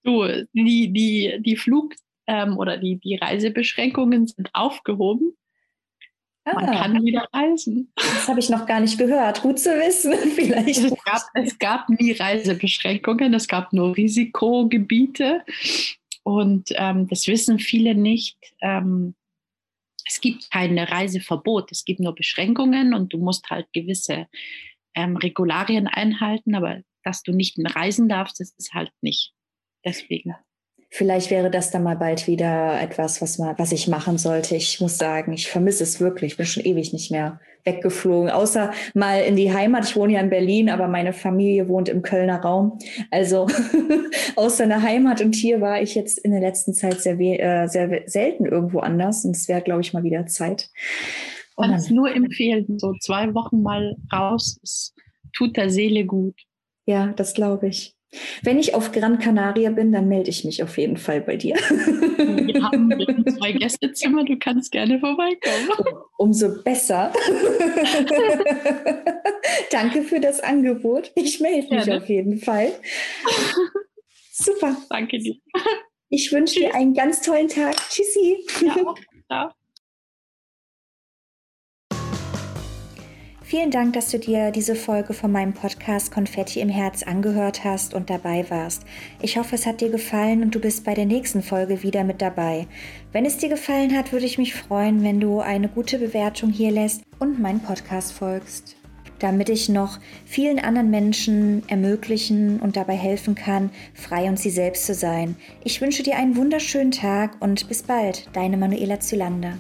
Du, die, die, die Flug, ähm, oder die, die Reisebeschränkungen sind aufgehoben. Ah. Man kann wieder reisen. Das habe ich noch gar nicht gehört. Gut zu wissen, vielleicht. Es gab, es gab nie Reisebeschränkungen, es gab nur Risikogebiete. Und ähm, das wissen viele nicht. Ähm, es gibt kein Reiseverbot, es gibt nur Beschränkungen und du musst halt gewisse ähm, Regularien einhalten, aber dass du nicht reisen darfst, das ist halt nicht. Deswegen. Vielleicht wäre das dann mal bald wieder etwas, was, mal, was ich machen sollte. Ich muss sagen, ich vermisse es wirklich. Ich bin schon ewig nicht mehr weggeflogen, außer mal in die Heimat. Ich wohne ja in Berlin, aber meine Familie wohnt im Kölner Raum. Also außer einer Heimat und hier war ich jetzt in der letzten Zeit sehr, äh, sehr selten irgendwo anders. Und es wäre, glaube ich, mal wieder Zeit. Kann es nur empfehlen, so zwei Wochen mal raus. Es tut der Seele gut. Ja, das glaube ich. Wenn ich auf Gran Canaria bin, dann melde ich mich auf jeden Fall bei dir. Wir haben zwei Gästezimmer, du kannst gerne vorbeikommen. Umso besser. Danke für das Angebot. Ich melde mich gerne. auf jeden Fall. Super. Danke dir. Ich wünsche dir einen ganz tollen Tag. Tschüssi. Ja, ciao. Vielen Dank, dass du dir diese Folge von meinem Podcast Konfetti im Herz angehört hast und dabei warst. Ich hoffe, es hat dir gefallen und du bist bei der nächsten Folge wieder mit dabei. Wenn es dir gefallen hat, würde ich mich freuen, wenn du eine gute Bewertung hier lässt und meinen Podcast folgst damit ich noch vielen anderen Menschen ermöglichen und dabei helfen kann, frei und sie selbst zu sein. Ich wünsche dir einen wunderschönen Tag und bis bald, deine Manuela Zylander.